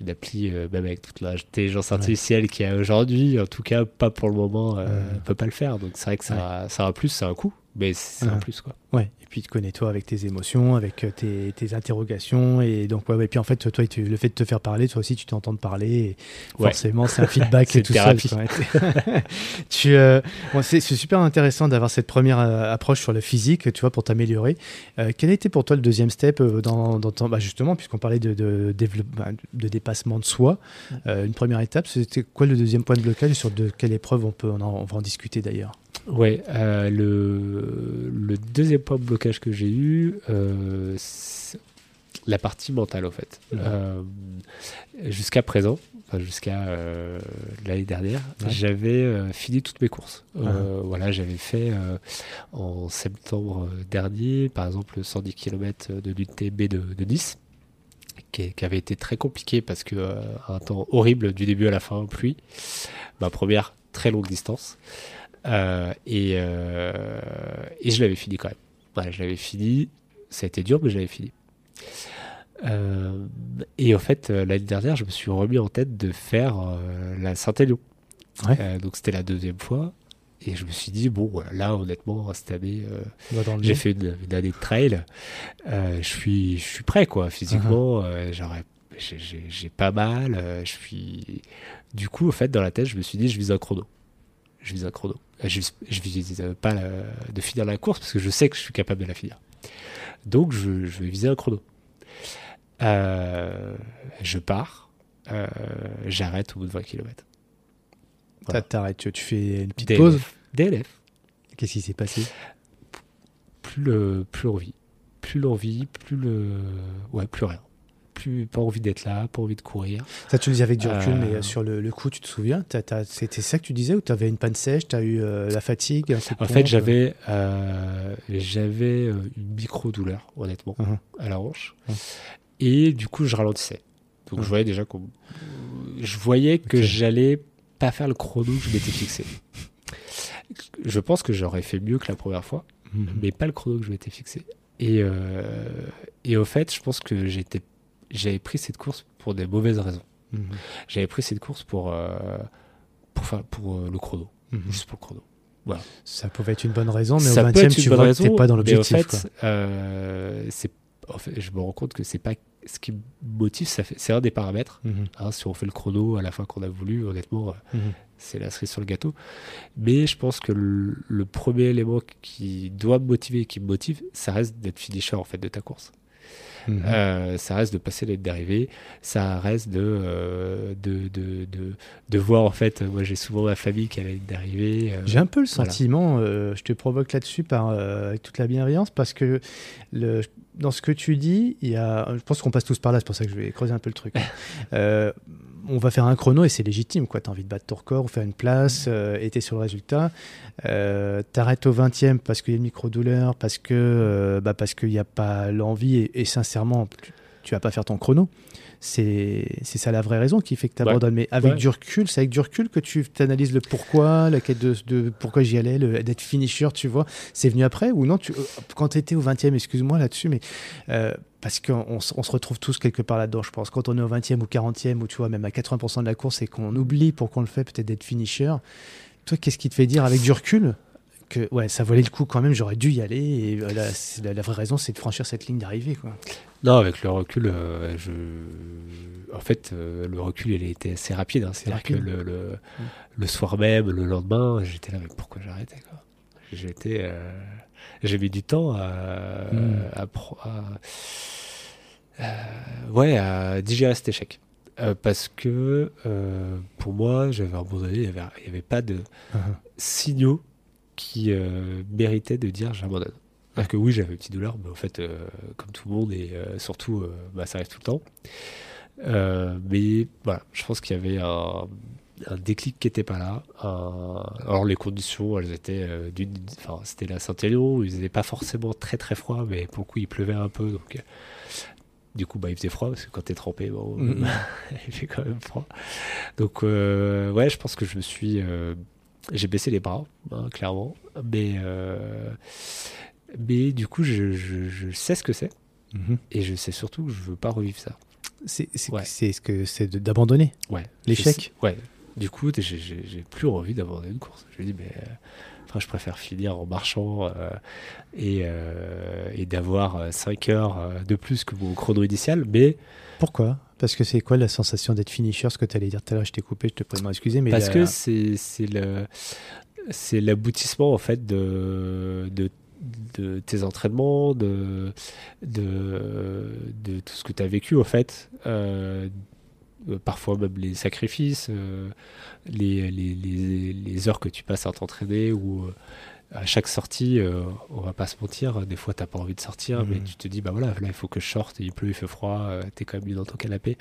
une appli, euh, même avec toute l'intelligence artificielle qu'il y a aujourd'hui, en tout cas, pas pour le moment, euh, Ouais. peut pas le faire. Donc, c'est vrai que ça, ça a un plus, c'est un coût, mais c'est un plus, quoi. Ouais, et puis connais-toi avec tes émotions, avec euh, tes, tes interrogations. Et donc, ouais, et puis en fait, toi, tu- le fait de te faire parler, toi aussi, tu t'entends parler. Et Ouais. Forcément, c'est un feedback C'est et tout ça. tu, euh, bon, c'est super intéressant d'avoir cette première euh, approche sur le physique, tu vois, pour t'améliorer. Euh, quel a été pour toi le deuxième step dans, dans ton- bah, justement, puisqu'on parlait de, de, bah, de dépassement de soi, une première étape, c'était quoi le deuxième point de blocage et sur de quelle épreuve on peut, on, en- on va en discuter d'ailleurs? Ouais, euh, le, le deuxième point de blocage que j'ai eu, euh, c'est la partie mentale, en fait. Mhm. Euh, jusqu'à présent, enfin, jusqu'à euh, l'année dernière, Ouais. j'avais fini toutes mes courses. Ah. Voilà, j'avais fait en septembre dernier, par exemple, 110 km de l'UTB de, de Nice. Qui, qui avait été très compliqué parce que euh, un temps horrible du début à la fin, pluie. Ma première très longue distance. Euh, et, euh, et je l'avais fini quand même. Voilà, je l'avais fini. Ça a été dur, mais je l'avais fini. Euh, et en fait, euh, l'année dernière, je me suis remis en tête de faire euh, la Saint-Élion. Ouais. Donc c'était la deuxième fois. Et je me suis dit, bon, là, honnêtement, cette année, j'ai fait une, une année de trail. Je suis, je suis prêt, quoi. Physiquement, j'aurais- j'ai- pas mal. je suis. Du coup, en fait, dans la tête, je me suis dit, je vise un chrono. Je vise un chrono. Je, je vise pas la- de finir la course parce que je sais que je suis capable de la finir. Donc, je, je vais viser un chrono. Euh, je pars. euh, J'arrête au bout de 20 km. T'arrêtes, tu, tu fais une petite pause? DLF. DLF. Qu'est-ce qui s'est passé? Plus le plus l'envie plus l'envie plus le ouais plus rien plus pas envie d'être là pas envie de courir. Ça, tu le dis avec du recul, Euh, mais euh, sur le, le coup, tu te souviens? C'était ça que tu disais ou tu avais une panne sèche Tu as eu euh, la fatigue en fait j'avais euh, j'avais euh, une micro douleur honnêtement Mhm. à la hanche. Mhm. et du coup je ralentissais. Donc je voyais déjà qu'on je voyais que j'allais pas faire le chrono que je m'étais fixé. Je pense que j'aurais fait mieux que la première fois Mhm. mais pas le chrono que je m'étais fixé. Et, euh, et au fait, je pense que j'étais, j'avais pris cette course pour des mauvaises raisons. Mhm. J'avais pris cette course pour, euh, pour, faire, pour euh, le chrono, Mhm. juste pour le chrono. Voilà. Ça pouvait être une bonne raison, mais ça au peut 20e, être une tu bonne vois raison, que pas dans l'objectif. en quoi. fait, euh, c'est, en fait, je me rends compte que c'est pas ce qui me motive, c'est un des paramètres. Mhm, hein, si on fait le chrono à la fin qu'on a voulu, honnêtement, c'est la cerise sur le gâteau. Mais je pense que le, le premier élément qui doit me motiver et qui me motive, ça reste d'être finisher en fait de ta course. Mhm. Euh, ça reste de passer les d'arrivée, ça reste de, euh, de, de, de, de voir en fait, moi j'ai souvent ma famille qui a ligne d'arrivée. euh, J'ai un peu le sentiment, je te provoque là-dessus par, avec toute la bienveillance, parce que le, dans ce que tu dis, il y a, je pense qu'on passe tous par là, c'est pour ça que je vais creuser un peu le truc. On va faire un chrono et c'est légitime, quoi. Tu as envie de battre ton record ou faire une place euh, et t'es sur le résultat. Euh, T'arrêtes au 20e parce qu'il y a une micro-douleur, parce que euh, bah, parce qu'il n'y a pas l'envie et, et sincèrement, tu, tu vas pas faire ton chrono. C'est c'est ça la vraie raison qui fait que tu Ouais. abandonnes. Mais avec Ouais. du recul, c'est avec du recul que tu analyses le pourquoi, la quête de, de pourquoi j'y allais, d'être finisher, tu vois. C'est venu après ou non tu, euh, Quand tu étais au 20e, excuse-moi là-dessus, mais euh, parce qu'on on se retrouve tous quelque part là-dedans, je pense. Quand on est au 20e ou 40e, ou tu vois, même à 80% de la course et qu'on oublie pourquoi on le fait, peut-être d'être finisher, toi, qu'est-ce qui te fait dire avec du recul? Que ouais, ça valait le coup quand même, j'aurais dû y aller et euh, la, c'est- la- la vraie raison, c'est de franchir cette ligne d'arrivée. quoi. Non, avec le recul, euh, je... en fait, euh, le recul, il a été assez rapide. hein. C'est-à-dire que le, le, le soir même, le lendemain, j'étais là, mais pourquoi j'arrêtais quoi? J'étais, euh, j'ai mis du temps à, Mm. à, pro- à- euh, ouais, à digérer cet échec. Euh, parce que euh, pour moi, j'avais abandonné, il n'y avait, avait pas de signaux qui euh, méritaient de dire j'abandonne. C'est-à-dire que oui, j'avais une petite douleur, mais en fait, euh, comme tout le monde, et euh, surtout, bah, ça arrive tout le temps. Euh, mais voilà, je pense qu'il y avait un, un déclic qui n'était pas là. Un- Alors les conditions, elles étaient euh, d'une, enfin c'était la Saint-Élion, il faisait pas forcément très très froid, mais pour le coup il pleuvait un peu, donc euh, du coup bah il faisait froid parce que quand t'es trempé, bon, Mhm. il fait quand même froid. Donc ouais, je pense que je me suis, j'ai baissé les bras, hein, clairement, mais euh, mais du coup je, je, je sais ce que c'est et je sais surtout que je veux pas revivre ça. C'est Ouais. ce que c'est d'abandonner. Ouais. L'échec Ouais. Du coup, j'ai- plus envie d'abandonner une course. Je me dis, mais euh, enfin, je préfère finir en marchant euh, et, euh, et d'avoir 5 heures de plus que mon chrono initial. Mais Pourquoi? Parce que c'est quoi la sensation d'être finisher? Ce que tu allais dire tout à l'heure, je t'ai coupé, je te prie de m'en excuser. Mais parce que c'est c'est le c'est l'aboutissement en fait de, de de tes entraînements, de, de, de tout ce que tu as vécu en fait, euh, parfois même les sacrifices, euh, les, les, les, les heures que tu passes à t'entraîner ou à chaque sortie, euh, on va pas se mentir, des fois t'as pas envie de sortir, Mhm. mais tu te dis bah voilà, là il faut que je sorte, il pleut, il fait froid, euh, t'es quand même mis dans ton canapé.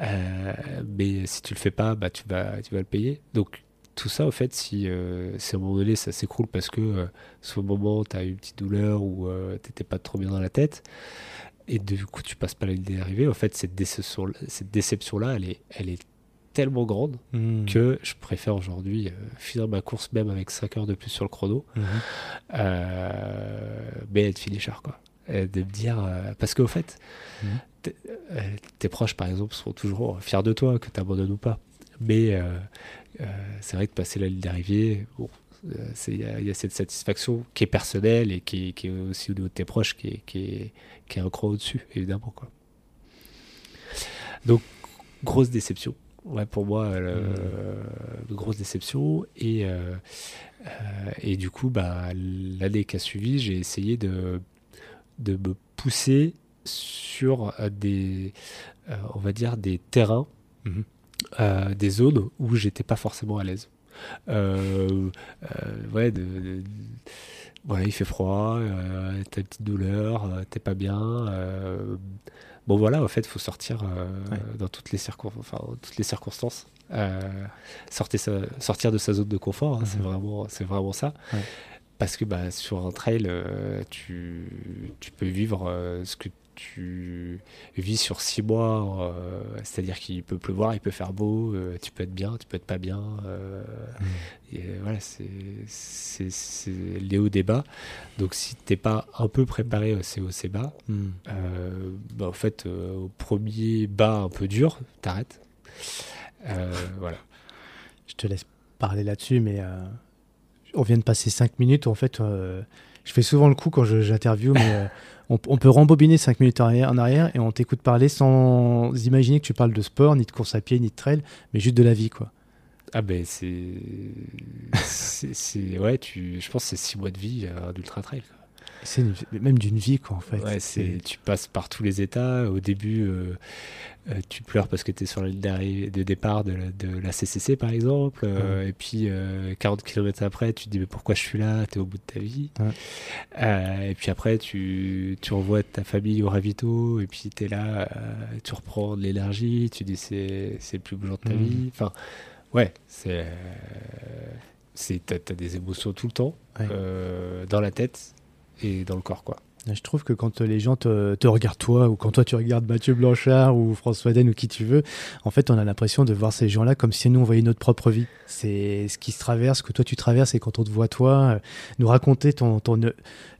Euh, mais si tu le fais pas, bah tu vas, tu vas le payer. Donc tout ça, au fait, si, euh, si à un moment donné ça s'écroule parce que euh, soit au moment tu as une petite douleur ou euh, t'étais pas trop bien dans la tête, et du coup tu passes pas la ligne d'arrivée, en fait cette déception, cette déception là, elle est, elle est tellement grande Hmm. que je préfère aujourd'hui euh, finir ma course même avec 5 heures de plus sur le chrono, Mhm. euh, mais être finisher quoi. Et de me dire euh, parce qu'au fait, euh, tes proches par exemple sont toujours fiers de toi que tu abandonnes ou pas. Mais c'est vrai que passer la ligne d'arrivée, bon, il y, a- il y a cette satisfaction qui est personnelle et qui, est- qui est aussi au niveau de tes proches qui est, qui est, qui est un cran au-dessus, évidemment. Quoi. Donc, grosse déception. Ouais, pour moi, euh, grosse déception. Et, euh, euh, et du coup, bah, l'année qui a suivi, j'ai essayé de, de me pousser sur des, euh, on va dire, des terrains, Mhm. euh, des zones où j'étais pas forcément à l'aise. Euh, ouais, de, de- voilà, il fait froid, euh, t'as une petite douleur, euh, t'es pas bien. euh, bon voilà, en fait, il faut sortir euh, Ouais. dans toutes les, circon- enfin, toutes les circonstances. Euh, sortir, sa- sortir de sa zone de confort, hein, c'est Mhm. vraiment, c'est vraiment ça. Ouais. Parce que bah, sur un trail, tu, tu peux vivre ce que tu vis sur six mois, euh, c'est-à-dire qu'il peut pleuvoir, il peut faire beau, euh, tu peux être bien, tu peux être pas bien. euh, et euh, voilà, c'est les hauts des bas. Donc si t'es pas un peu préparé au c'est bas, Hmm. bah, en fait, au premier bas un peu dur, t'arrêtes. Voilà. Je te laisse parler là-dessus, mais on vient de passer 5 minutes. En fait, je fais souvent le coup quand je- j'interview, mais on, peut rembobiner 5 minutes en arrière, et on t'écoute parler sans imaginer que tu parles de sport, ni de course à pied, ni de trail, mais juste de la vie, quoi. Ah ben c'est, c'est, ouais, tu, je pense que c'est six mois de vie euh, un ultra trail. quoi. C'est même d'une vie, quoi, en fait. Ouais, c'est, tu passes par tous les états. Au début, euh, euh, tu pleures parce que tu es sur la ligne d'arrivée- de départ de la, de la CCC, par exemple. euh, Et puis, euh, 40 km après, tu te dis, mais pourquoi je suis là? Tu es au bout de ta vie. Ouais. Et puis après, tu, tu revois ta famille au ravito. Et puis, tu es là, tu reprends de l'énergie. Tu dis, c'est, c'est le plus beau jour de ta Mhm. vie. Enfin, ouais, c'est. c'est t'as, t'as des émotions tout le temps, Ouais. euh, dans la tête et dans le corps, quoi. Je trouve que quand les gens te, te regardent toi, ou quand toi tu regardes Mathieu Blanchard ou François Den ou qui tu veux, en fait on a l'impression de voir ces gens-là comme si nous on voyait notre propre vie. C'est ce qui se traverse, ce que toi tu traverses, et quand on te voit toi, euh, nous raconter ton... ton ne-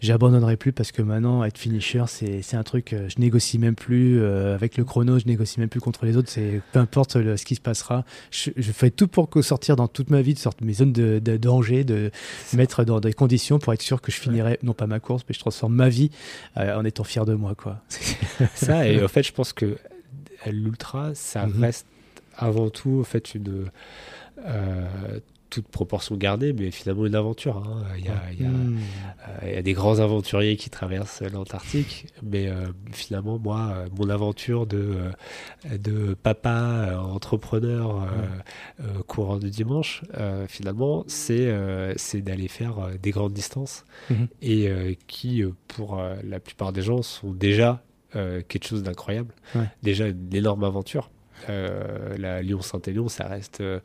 J'abandonnerai plus parce que maintenant être finisher c'est c'est un truc, euh, je négocie même plus euh, avec le chrono, je négocie même plus contre les autres, c'est peu importe le- ce qui se passera. Je, je fais tout pour sortir dans toute ma vie, de sortir de mes zones de, de danger, de mettre dans des conditions pour être sûr que je finirai, non pas ma course, mais je transforme ma vie euh, en étant fier de moi, quoi. ça et en fait je pense que l'ultra ça Mhm. reste avant tout en fait une euh, toute proportion gardée mais finalement une aventure hein. il y a, il y a- euh, il y a des grands aventuriers qui traversent l'Antarctique mais euh, finalement moi euh, mon aventure de de papa entrepreneur euh, courant du dimanche finalement c'est c'est d'aller faire des grandes distances Mhm. et qui pour la plupart des gens sont déjà quelque chose d'incroyable Ouais. déjà une énorme aventure Euh, la Lyon-Saint-Élion, ça reste, euh,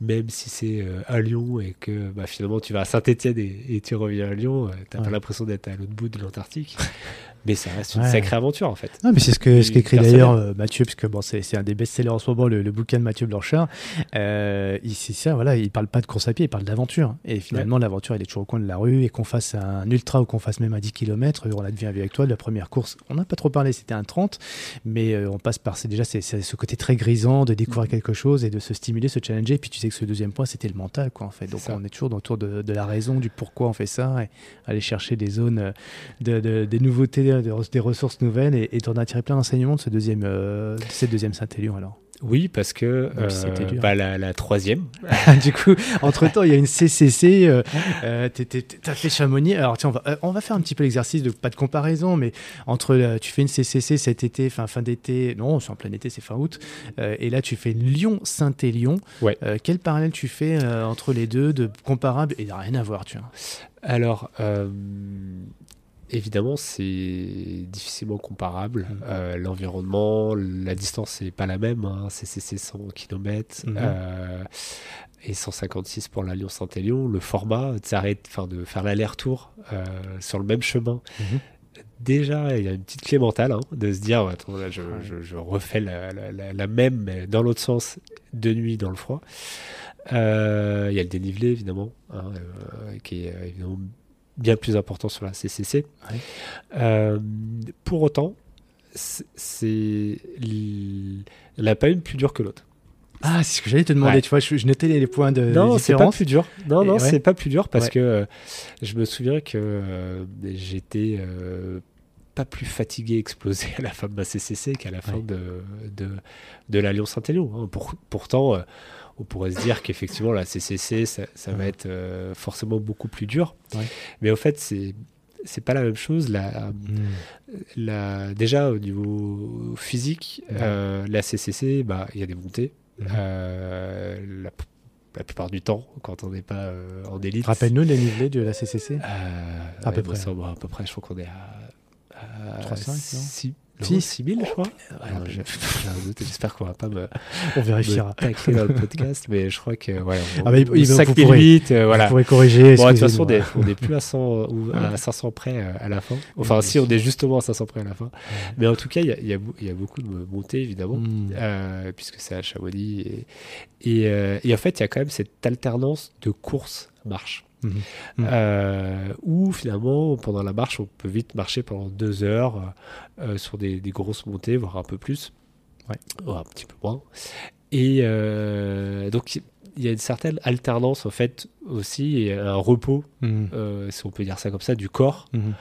même si c'est euh, à Lyon et que bah, finalement tu vas à Saint-Étienne et, et tu reviens à Lyon, euh, t'as Ouais. pas l'impression d'être à l'autre bout de l'Antarctique, mais ça reste une Ouais. sacrée aventure en fait. Non, mais c'est ce que ce qu'écrit d'ailleurs euh, Mathieu, parce que bon, c'est un des best-sellers en ce moment, le, le bouquin de Mathieu Blanchard. Euh, il, c'est ça, voilà, il parle pas de course à pied, il parle d'aventure. Et finalement, l'aventure, elle est toujours au coin de la rue. Et qu'on fasse un ultra ou qu'on fasse même un 10 km, on la devient avec toi. De la première course, on n'a pas trop parlé, c'était un 30, mais euh, on passe par. Déjà c'est, ce côté très grisant de découvrir quelque chose et de se stimuler, se challenger. Et puis tu sais que ce deuxième point, c'était le mental, quoi, en fait. Donc on est toujours autour de, de la raison, du pourquoi on fait ça, et aller chercher des zones, euh, de, de- des nouveautés, de- des ressources nouvelles, et, et d'en attirer plein d'enseignements de ce deuxième, euh, de cette deuxième Saint-Élion, alors? Oui, parce que euh, bah, la, la troisième, du coup, entre temps, il y a une CCC. Euh, euh, T'as fait Chamonix. Alors, tiens, on va, euh, on va faire un petit peu l'exercice de pas de comparaison, mais entre euh, tu fais une CCC cet été, fin, fin d'été, non, c'est en plein été, c'est fin août, euh, et là, tu fais une Lyon-Saint-Élion. Ouais. Euh, quel parallèle tu fais euh, entre les deux, de comparables et rien à voir, tu vois? Alors, euh, évidemment, c'est difficilement comparable. Mhm. Euh, L'environnement, la distance n'est pas la même. Hein. C'est c'est 100 km Mhm. et 156 pour la Lyon-Saint-Élion. Le format de, faire l'aller-retour euh, sur le même chemin. Mhm. Déjà, il y a une petite clé mentale hein, de se dire attends, là, je, Ouais. je- je refais la, la- la- la même, mais dans l'autre sens, de nuit dans le froid. Euh, Il y a le dénivelé, évidemment, hein, euh, qui est euh, évidemment bien plus important sur la CCC. Ouais. Euh, pour autant, c'est- c'est il n'y en a pas une plus dure que l'autre. Ah, c'est ce que j'allais te demander, Ouais. tu vois, je, je notais les, points de non, c'est pas plus dur. Non, Et non, ouais. c'est pas plus dur parce que euh, je me souviens que euh, j'étais pas plus fatigué, explosé à la fin de ma CCC qu'à la fin de, de, de la Lyon-Saint-Élion. hein. Pour- pourtant, on pourrait se dire qu'effectivement, la CCC, ça, ça va être euh, forcément beaucoup plus dur. Ouais. Mais au fait, c'est c'est pas la même chose. La, Hmm. la, déjà, au niveau physique, euh, la CCC, bah, il y a des montées. Mhm. Euh, la, la plupart du temps, quand on n'est pas en élite. Rappelle-nous les niveaux de la CCC. À ouais, peu près. à peu près, je crois qu'on est à, à 3,5, non? 6 Six 6000, je crois. Ouais, non, j'ai- j'ai un doute, J'espère qu'on va pas me, On me vérifiera. tacler dans le podcast, mais je crois que ouais, on, Ah il- il- vous 5008, euh, voilà. Vous pourrez corriger. Bon, de toute façon, on excusez-moi. est, on est plus à 100 ou à 500 près euh, à la fin. Enfin, si, on est justement à 500 près à la fin. Mais en tout cas, il y a, il y a bou- il y a beaucoup de montées, évidemment, Hmm. euh, puisque c'est à Chamonix. Et, et, et en fait, il y a quand même cette alternance de course-marche. Mhm. Euh, où finalement, pendant la marche, on peut vite marcher pendant deux heures euh, sur des, des grosses montées, voire un peu plus. Ouais. Voire un petit peu moins. Et euh, donc, il y a une certaine alternance, en fait, aussi, et un repos, Mhm. euh, si on peut dire ça comme ça, du corps. Mhm.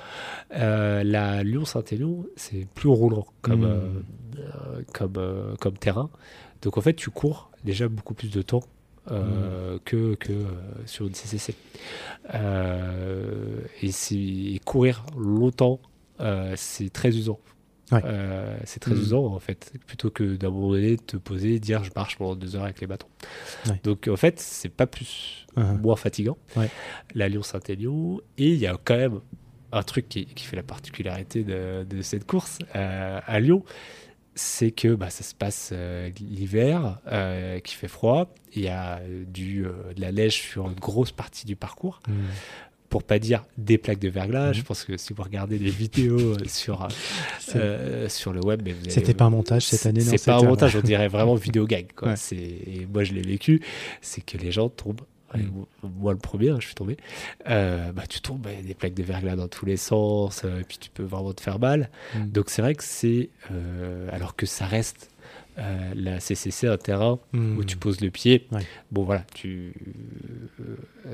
Euh, la Lyon-Saint-Élion, c'est plus roulant comme, Mhm. euh, euh, comme, euh, comme terrain. Donc, en fait, tu cours déjà beaucoup plus de temps. Euh, que, que euh, sur une CCC. Euh, et, courir longtemps, c'est très usant. Ouais. C'est très Mhm. usant en fait, plutôt que d'un moment donné te poser, dire je marche pendant deux heures avec les bâtons. Ouais. Donc en fait, c'est pas plus Mhm. moins fatigant. Ouais. La Lyon-Saint-Élion, et il y a quand même un truc qui, qui fait la particularité de, de cette course à Lyon, c'est que bah, ça se passe euh, l'hiver, euh, qui fait froid, il y a euh, du, euh, de la neige sur une grosse partie du parcours, Mhm. pour pas dire des plaques de verglas. Je pense que si vous regardez les vidéos sur, sur le web, C'était pas un montage cette année, non C'est pas un montage, on dirait vraiment vidéo gag. Quoi. Ouais. Et moi, je l'ai vécu, c'est que les gens tombent. Mm. moi- le premier, hein, je suis tombé. Euh, bah, tu tombes, il y a des plaques de verglas dans tous les sens, euh, et puis tu peux vraiment te faire mal. Mhm. Donc, c'est vrai que c'est. euh, alors que ça reste euh, la CCC, un terrain Mhm. où tu poses le pied. Ouais. Bon, voilà, tu.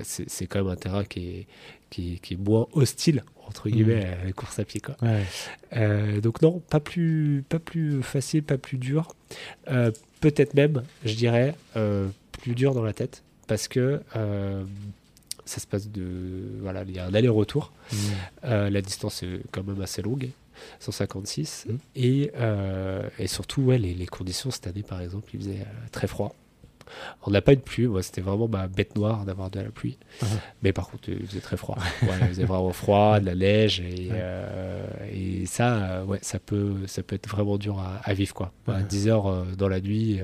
c'est quand même un terrain qui est, qui est, qui est moins hostile, entre guillemets, à la course à pied. Quoi. Ouais. Donc non, pas plus, pas plus facile, pas plus dur. Peut-être même, je dirais, plus dur dans la tête, parce que euh, ça se passe de, voilà, il y a un aller-retour. Mhm. Euh, la distance est quand même assez longue, 156, Mhm. et, euh, et surtout, ouais, les, les conditions cette année, par exemple, il faisait euh, très froid. On n'a pas eu de pluie, moi c'était vraiment ma bête noire d'avoir de la pluie. Mhm. Mais par contre, il faisait très froid. Ouais, il faisait vraiment froid, de la neige, et, et ça, ouais, ça peut, ça peut être vraiment dur à, à vivre. Quoi. À Ouais. 10 heures dans la nuit,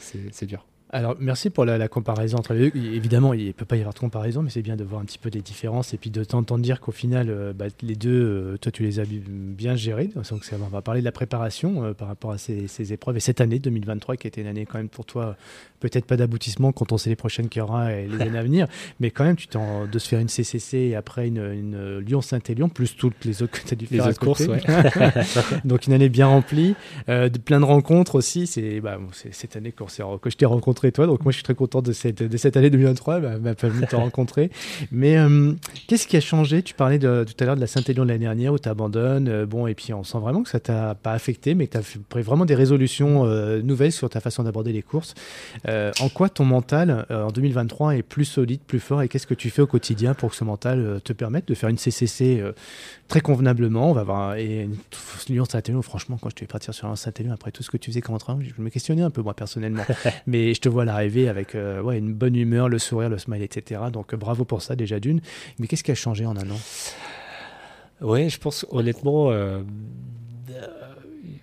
c'est dur. Alors, merci pour la, la comparaison entre les deux. Évidemment, il ne peut pas y avoir de comparaison, mais c'est bien de voir un petit peu les différences et puis de t'entendre dire qu'au final, euh, bah, les deux, euh, toi, tu les as bi- bien gérés. Donc, on va parler de la préparation euh, par rapport à ces, ces épreuves et cette année 2023 qui était une année quand même pour toi, peut-être pas d'aboutissement quand on sait les prochaines qu'il y aura et les années à venir, mais quand même, tu t'en, de se faire une CCC et après une, une Lyon-Saint-Élion, plus toutes les autres que tu as dû Les faire à autres courses, ouais. Donc une année bien remplie, de plein de rencontres aussi. C'est bah, bon, cette année que je t'ai rencontré toi. Donc moi je suis très content de cette, de cette année 2023. Elle m'a- permis de te rencontrer. Mais euh, qu'est-ce qui a changé? Tu parlais de, tout à l'heure de la Saint-Élion de l'année dernière où tu abandonnes. euh, bon et puis on sent vraiment que ça t'a pas affecté, mais que tu as pris vraiment des résolutions euh, nouvelles sur ta façon d'aborder les courses. En quoi ton mental en 2023 est plus solide, plus fort et qu'est-ce que tu fais au quotidien pour que ce mental te permette de faire une CCC très convenablement? On va voir. Et une- Lyon Saint-Élion, franchement, quand je devais partir sur un Saint-Élion après tout ce que tu faisais comme entraînement, je me questionnais un peu moi personnellement. Mais je te vois l'arrivée avec euh, ouais, une bonne humeur, le sourire, le smile, etc. Donc euh, bravo pour ça déjà d'une. Mais qu'est-ce qui a changé en un an? Ouais, je pense honnêtement, euh,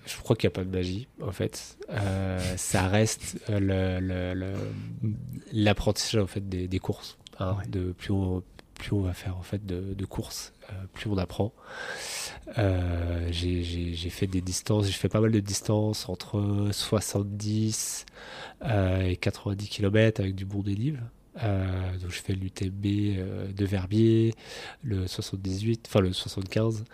je crois qu'il n'y a pas de magie en fait. Euh, ça reste euh, le- le- le- l'apprentissage en fait des, des courses. hein. Ouais. De plus on, plus on va faire en fait de, de courses, euh, plus on apprend. Euh, j'ai- fait des distances, j'ai fait pas mal de distances entre 70 euh, et 90 km avec du bon dénivelé. Euh, donc je fais l'UTB euh, de Verbier, le 78, enfin le 75.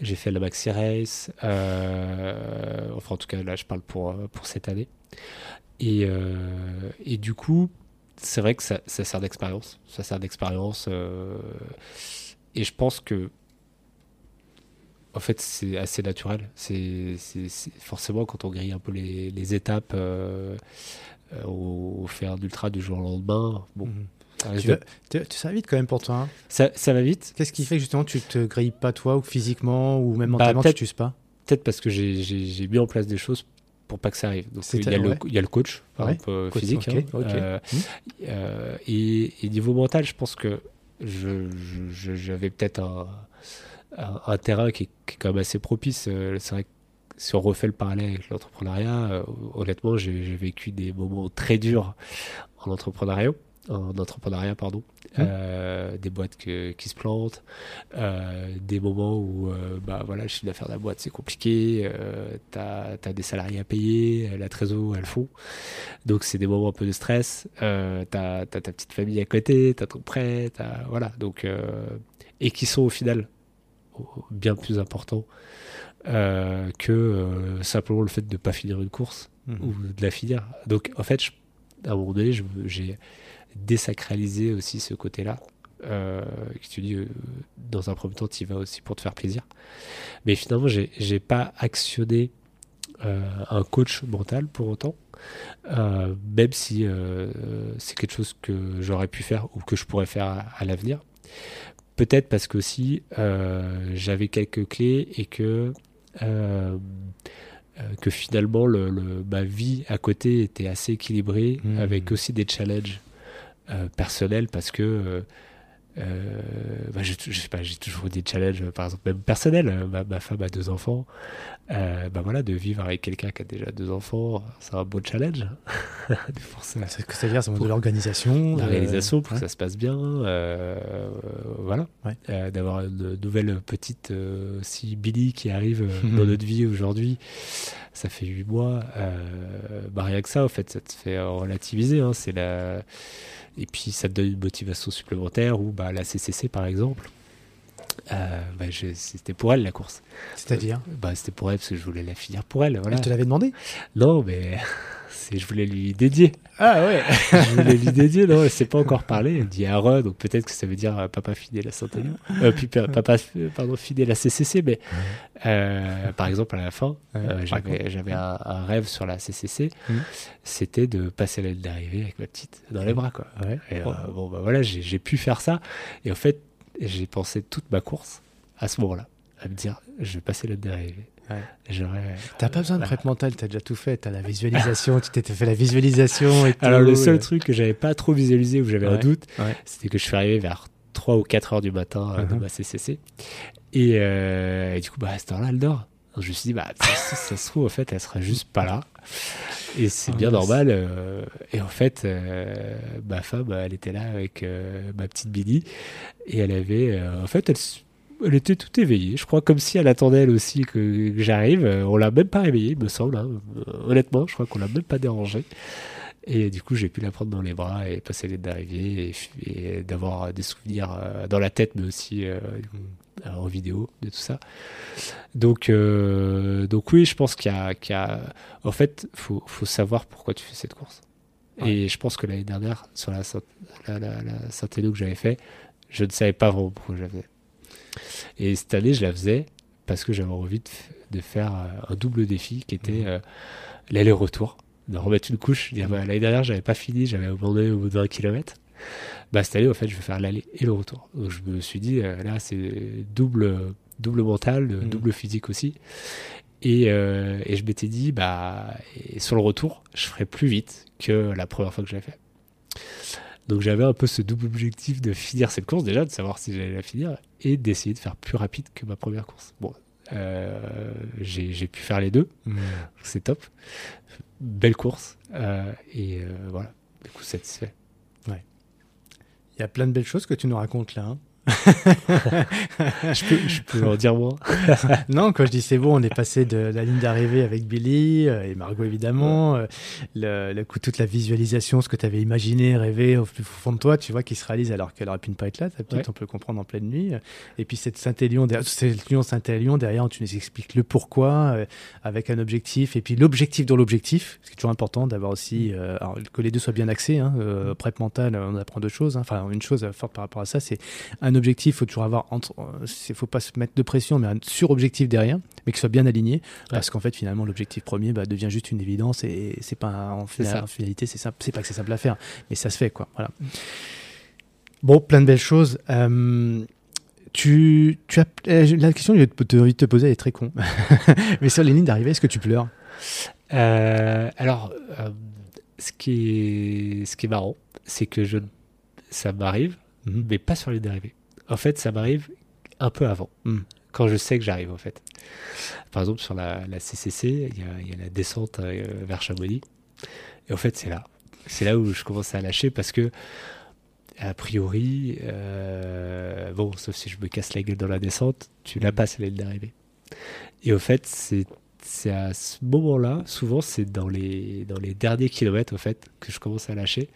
J'ai fait la Maxi Race. enfin, en tout cas, là, je parle pour, pour cette année. Et du coup, c'est vrai que ça, ça sert d'expérience. Ça sert d'expérience. euh, et je pense que, en fait, c'est assez naturel. C'est forcément quand on grille un peu les, les étapes. euh, euh, au, au faire d'ultra du jour au lendemain. Bon, Mhm. tu, vas- tu- tu- ça va vite quand même pour toi. hein. ça, ça va vite. Qu'est-ce qui fait que justement tu te grilles pas toi ou physiquement ou même Bah, mentalement tu peut-être- t'uses pas? Peut-être parce que j'ai mis en place des choses pour pas que ça arrive. Donc, il y, a le, ouais. il y a le coach, par Ouais. exemple, Coach, physique. hein. Euh, Mhm. euh, et, et niveau mental, je pense que je- je- je- j'avais peut-être un, un, un terrain qui est, qui est quand même assez propice. Euh, C'est vrai que si on refait le parallèle avec l'entrepreneuriat, honnêtement, j'ai j'ai vécu des moments très durs en entrepreneuriat. En entrepreneuriat, pardon. Euh, des boîtes que- qui se plantent, euh, des moments où euh, bah, voilà, le chiffre d'affaires de la boîte c'est compliqué, tu as, des salariés à payer, la trésor elle fond. Donc c'est des moments un peu de stress. Tu as, ta petite famille à côté, tu as ton prêt, t'as- voilà. Donc, et qui sont au final bien plus importants euh, que euh, simplement le fait de ne pas finir une course Mhm. ou de la finir. Donc en fait, je, à un moment donné, j'ai désacralisé aussi ce côté-là. Euh, que tu dis, euh, dans un premier temps, tu y vas aussi pour te faire plaisir. Mais finalement, j'ai pas actionné euh, un coach mental pour autant, euh, même si c'est quelque chose que j'aurais pu faire ou que je pourrais faire à, à l'avenir. Peut-être parce que aussi j'avais quelques clés et que que finalement le, le- ma vie à côté était assez équilibrée Mhm. avec aussi des challenges euh, personnels parce que euh, euh, bah, je, je sais pas, j'ai toujours des challenges, par exemple, même personnels. Euh, Ma, ma femme a deux enfants. Euh, bah voilà, de vivre avec quelqu'un qui a déjà deux enfants, c'est un beau challenge. de forcer la, C'est- C'est-à-dire, c'est Pour- de l'organisation. la réalisation pour ouais. que ça se passe bien. euh, voilà. Ouais. D'avoir une nouvelle petite, si Billy qui arrive dans notre vie aujourd'hui, ça fait huit mois. Bah rien que ça, en fait, ça te fait relativiser. hein, c'est la... Et puis ça te donne une motivation supplémentaire ou bah, la CCC par exemple. euh, bah, c'était pour elle la course. C'est-à-dire? Bah, c'était pour elle parce que je voulais la finir pour elle. Voilà. Elle te l'avait demandé? Non, mais je voulais lui dédier. Ah ouais je voulais lui dédier. Non, elle s'est pas encore parlé. Elle dit Aaron, donc peut-être que ça veut dire euh, papa fidèle à Saint-Élion. Euh, puis pa- papa, pardon, fidèle à CCC. Mais euh, par exemple, à la fin, euh, j'avais, un, un rêve sur la CCC. Mhm. C'était de passer la ligne d'arrivée avec ma petite dans les bras, quoi. Ouais. Et, bon, bah voilà, j'ai, j'ai pu faire ça. Et en fait, j'ai pensé toute ma course à ce moment-là, à me dire, je vais passer la ligne d'arrivée. Ouais. J'aurais. T'as pas besoin de prep mental, t'as déjà tout fait. T'as la visualisation, tu t'étais fait la visualisation et tout. Alors le seul euh, truc que j'avais pas trop visualisé où j'avais un doute, ouais. c'était que je suis arrivé vers 3 ou 4 heures du matin euh, de Mhm. ma CCC. Et, euh, et du coup, bah, à cette heure-là, elle dort. Donc, je me suis dit, bah, ça, ça se trouve, en fait, elle sera juste pas là. Et c'est Ah, bien normal. euh, et en fait, euh, ma femme, elle était là avec euh, ma petite Billy. Et elle avait. euh, en fait, elle, elle était tout éveillée. Je crois comme si elle attendait elle aussi que, que j'arrive. On l'a même pas réveillée, il me semble. hein. Euh, Honnêtement, je crois qu'on l'a même pas dérangée. Et du coup, j'ai pu la prendre dans les bras et passer les d'arrivée et, d'avoir des souvenirs euh, dans la tête, mais aussi euh, en vidéo de tout ça. Donc, euh, donc oui, je pense qu'il y a, qu'il y a- en fait, faut, faut savoir pourquoi tu fais cette course. Et je pense que l'année dernière, sur la, la, la, la Saint-Élo que j'avais fait, je ne savais pas vraiment pourquoi faisais. Et cette année, je la faisais parce que j'avais envie de, faire euh, un double défi qui était euh, l'aller-retour, de remettre une couche. Dire, L'année dernière, j'avais pas fini, j'avais abandonné au bout de 20 km. Bah, cette année, en fait, je vais faire l'aller et le retour. Donc, je me suis dit, euh, là, c'est double, double mental, Mhm. double physique aussi. Et, euh, et je m'étais dit, bah, et sur le retour, je ferai plus vite que la première fois que je l'ai fait. Donc j'avais un peu ce double objectif de finir cette course déjà, de savoir si j'allais la finir, et d'essayer de faire plus rapide que ma première course. Bon, euh, j'ai pu faire les deux, hmm. c'est top. Belle course, euh, et euh, voilà, du coup satisfait. Il y a plein de belles choses que tu nous racontes là. hein. je, peux, je peux en dire moins. non, quand je dis c'est bon, on est passé de la ligne d'arrivée avec Billy euh, et Margot évidemment, euh, le, le toute la visualisation, ce que tu avais imaginé, rêvé au plus fond de toi, tu vois, qui se réalise alors qu'elle aurait pu ne pas être là, petite, Ouais. on peut le comprendre en pleine nuit. Et puis cette Saint-Élion, derrière- cette Saint-Élion, derrière, tu nous expliques le pourquoi, euh, avec un objectif, et puis l'objectif dans l'objectif, ce qui est toujours important d'avoir aussi, euh, alors, que les deux soient bien axés, hein, euh, prep mental, on apprend deux choses, hein. enfin une chose forte par rapport à ça, c'est un objectif, faut toujours avoir entre, il faut pas se mettre de pression, mais un sur-objectif derrière, mais qu'il soit bien aligné, parce qu'en fait finalement l'objectif premier bah, devient juste une évidence et c'est pas un- en, finalité c'est simple, c'est pas que c'est simple à faire, mais ça se fait quoi. Voilà. Bon, plein de belles choses. Euh, tu, tu as euh, la question que je vais te, te- poser elle est très con, mais sur les lignes d'arrivée, est-ce que tu pleures? Euh, alors, euh, ce, qui est, ce qui est marrant, c'est que je, ça m'arrive, Mhm. mais pas sur les dérivés. En fait, ça m'arrive un peu avant, Mm. quand je sais que j'arrive, en fait. Par exemple, sur la, la CCC, il y a, il y a la descente euh, vers Chamonix. Et en fait, c'est là. C'est là où je commence à lâcher parce que, a priori, euh, bon, sauf si je me casse la gueule dans la descente, tu passes à la ligne d'arrivée. Et au fait, c'est c'est à ce moment-là, souvent c'est dans les, dans les derniers kilomètres au fait, que je commence à lâcher.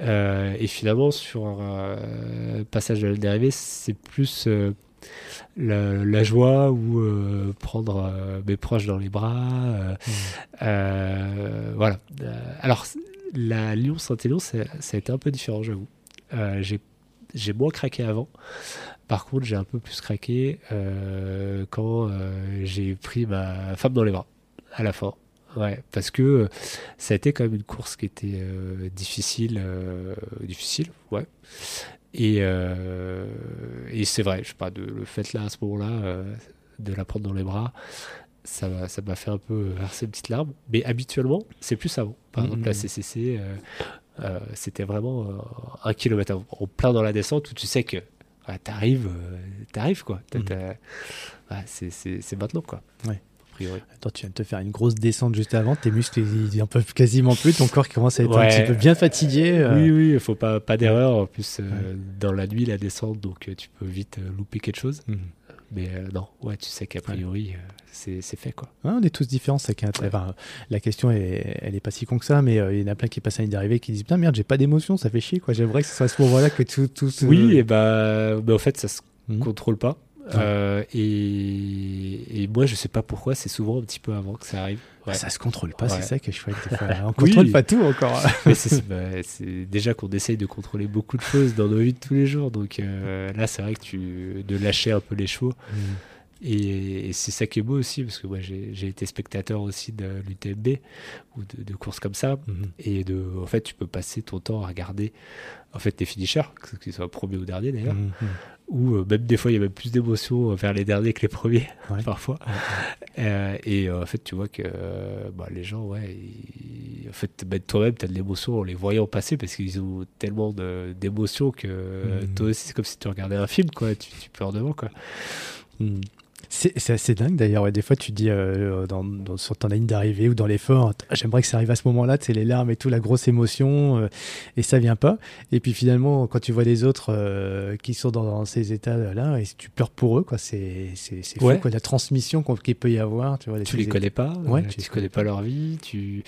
Euh, et finalement, sur un euh, passage de la d'arrivée, c'est plus euh, la, joie ou prendre mes proches dans les bras. voilà. Alors, la Lyon-Saint-Élion, ça, a été un peu différent, j'avoue. J'ai moins craqué avant. Par contre, j'ai un peu plus craqué quand j'ai pris ma femme dans les bras à la fin. Ouais, parce que euh, ça a été quand même une course qui était euh, difficile, euh, difficile, ouais. Et, et c'est vrai, je sais pas, de, le fait là à ce moment-là de la prendre dans les bras, ça m'a ça m'a fait un peu verser une petite larme. Mais habituellement, c'est plus avant. Par exemple, la CCC, euh, c'était vraiment un kilomètre avant, en plein dans la descente où tu sais que ah, t'arrives, t'arrives quoi. C'est c'est maintenant quoi. Ouais. A priori. Attends, tu viens de te faire une grosse descente juste avant, tes muscles ils en peuvent quasiment plus, ton corps commence à être un petit peu bien fatigué. euh, Oui, oui, il faut pas, pas d'erreur. En plus, euh, Ouais. dans la nuit, la descente, donc euh, tu peux vite louper quelque chose. Mhm. Mais euh, non, ouais, tu sais qu'a priori, c'est fait quoi. Ouais, on est tous différents, c'est enfin, la question est, elle est pas si con que ça, mais euh, il y en a plein qui passent à une d'arrivée qui disent putain merde j'ai pas d'émotion, ça fait chier quoi. J'aimerais que ce soit à ce moment-là que tout, tout Oui, et bah, bah, en fait, ça se Mhm. contrôle pas. Ouais. Euh, et, et moi, je sais pas pourquoi, c'est souvent un petit peu avant que ça arrive. Ouais. Ah, ça se contrôle pas, Ouais. c'est ça que je chouette. On Oui. contrôle pas tout encore. Mais c'est bah, c'est déjà qu'on essaye de contrôler beaucoup de choses dans nos vies de tous les jours. Donc euh, là, c'est vrai que tu de lâcher un peu les chevaux. Et, et c'est ça qui est beau aussi, parce que moi j'ai été spectateur aussi de l'UTMB ou de, de courses comme ça. Mhm. Et de, en fait, tu peux passer ton temps à regarder en fait tes finishers, que qu'ils soient premier ou dernier d'ailleurs. Mhm. Ou euh, même des fois, il y a même plus d'émotions vers les derniers que les premiers, Ouais. parfois. Euh, et euh, en fait, tu vois que bah, les gens, ouais, ils- en fait, bah, toi-même, tu as de l'émotion en les voyant passer parce qu'ils ont tellement d'émotions que Mhm. toi aussi, c'est comme si tu regardais un film, quoi. Tu, tu pleures devant, quoi. C'est assez dingue d'ailleurs. ouais. Des fois, tu dis euh, dans, dans- sur ton ligne d'arrivée ou dans l'effort, Ah, j'aimerais que ça arrive à ce moment-là, c'est les larmes et tout, la grosse émotion, euh, et ça vient pas. Et puis finalement, quand tu vois les autres euh, qui sont dans, dans ces états-là, et tu pleures pour eux, quoi. C'est c'est c'est fou, Ouais. quoi. La transmission qu'il peut y avoir, tu vois. Tu les connais pas, Ouais, euh, tu tu les connais pas leur vie, tu...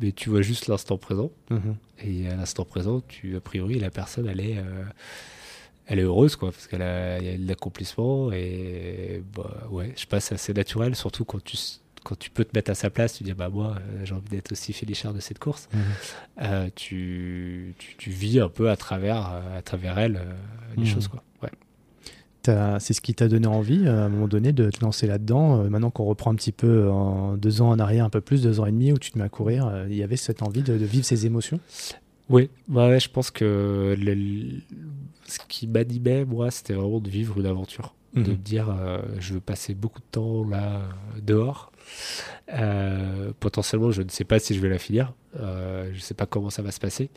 mais tu vois juste l'instant présent. Mhm. Et à l'instant présent, tu, a priori, la personne, elle est, euh, elle est heureuse, quoi, parce qu'elle a, y a de l'accomplissement et, bah, ouais, je sais pas, c'est assez naturel, surtout quand tu, quand tu peux te mettre à sa place, tu dis, bah, moi, euh, j'ai envie d'être aussi félichard de cette course. Mhm. Euh, tu, tu, tu vis un peu à travers, euh, à travers elle, euh, les Mhm. choses, quoi. Ouais. C'est ce qui t'a donné envie à un moment donné de te lancer là-dedans. Maintenant qu'on reprend un petit peu en deux ans en arrière, un peu plus, deux ans et demi, où tu te mets à courir, il y avait cette envie de, de vivre ces émotions? Oui, ouais, ouais, je pense que le- le- ce qui m'animait, moi, c'était vraiment de vivre une aventure. De Mhm. me dire, euh, je veux passer beaucoup de temps là, euh, dehors. Euh, potentiellement, je ne sais pas si je vais la finir. Euh, je ne sais pas comment ça va se passer.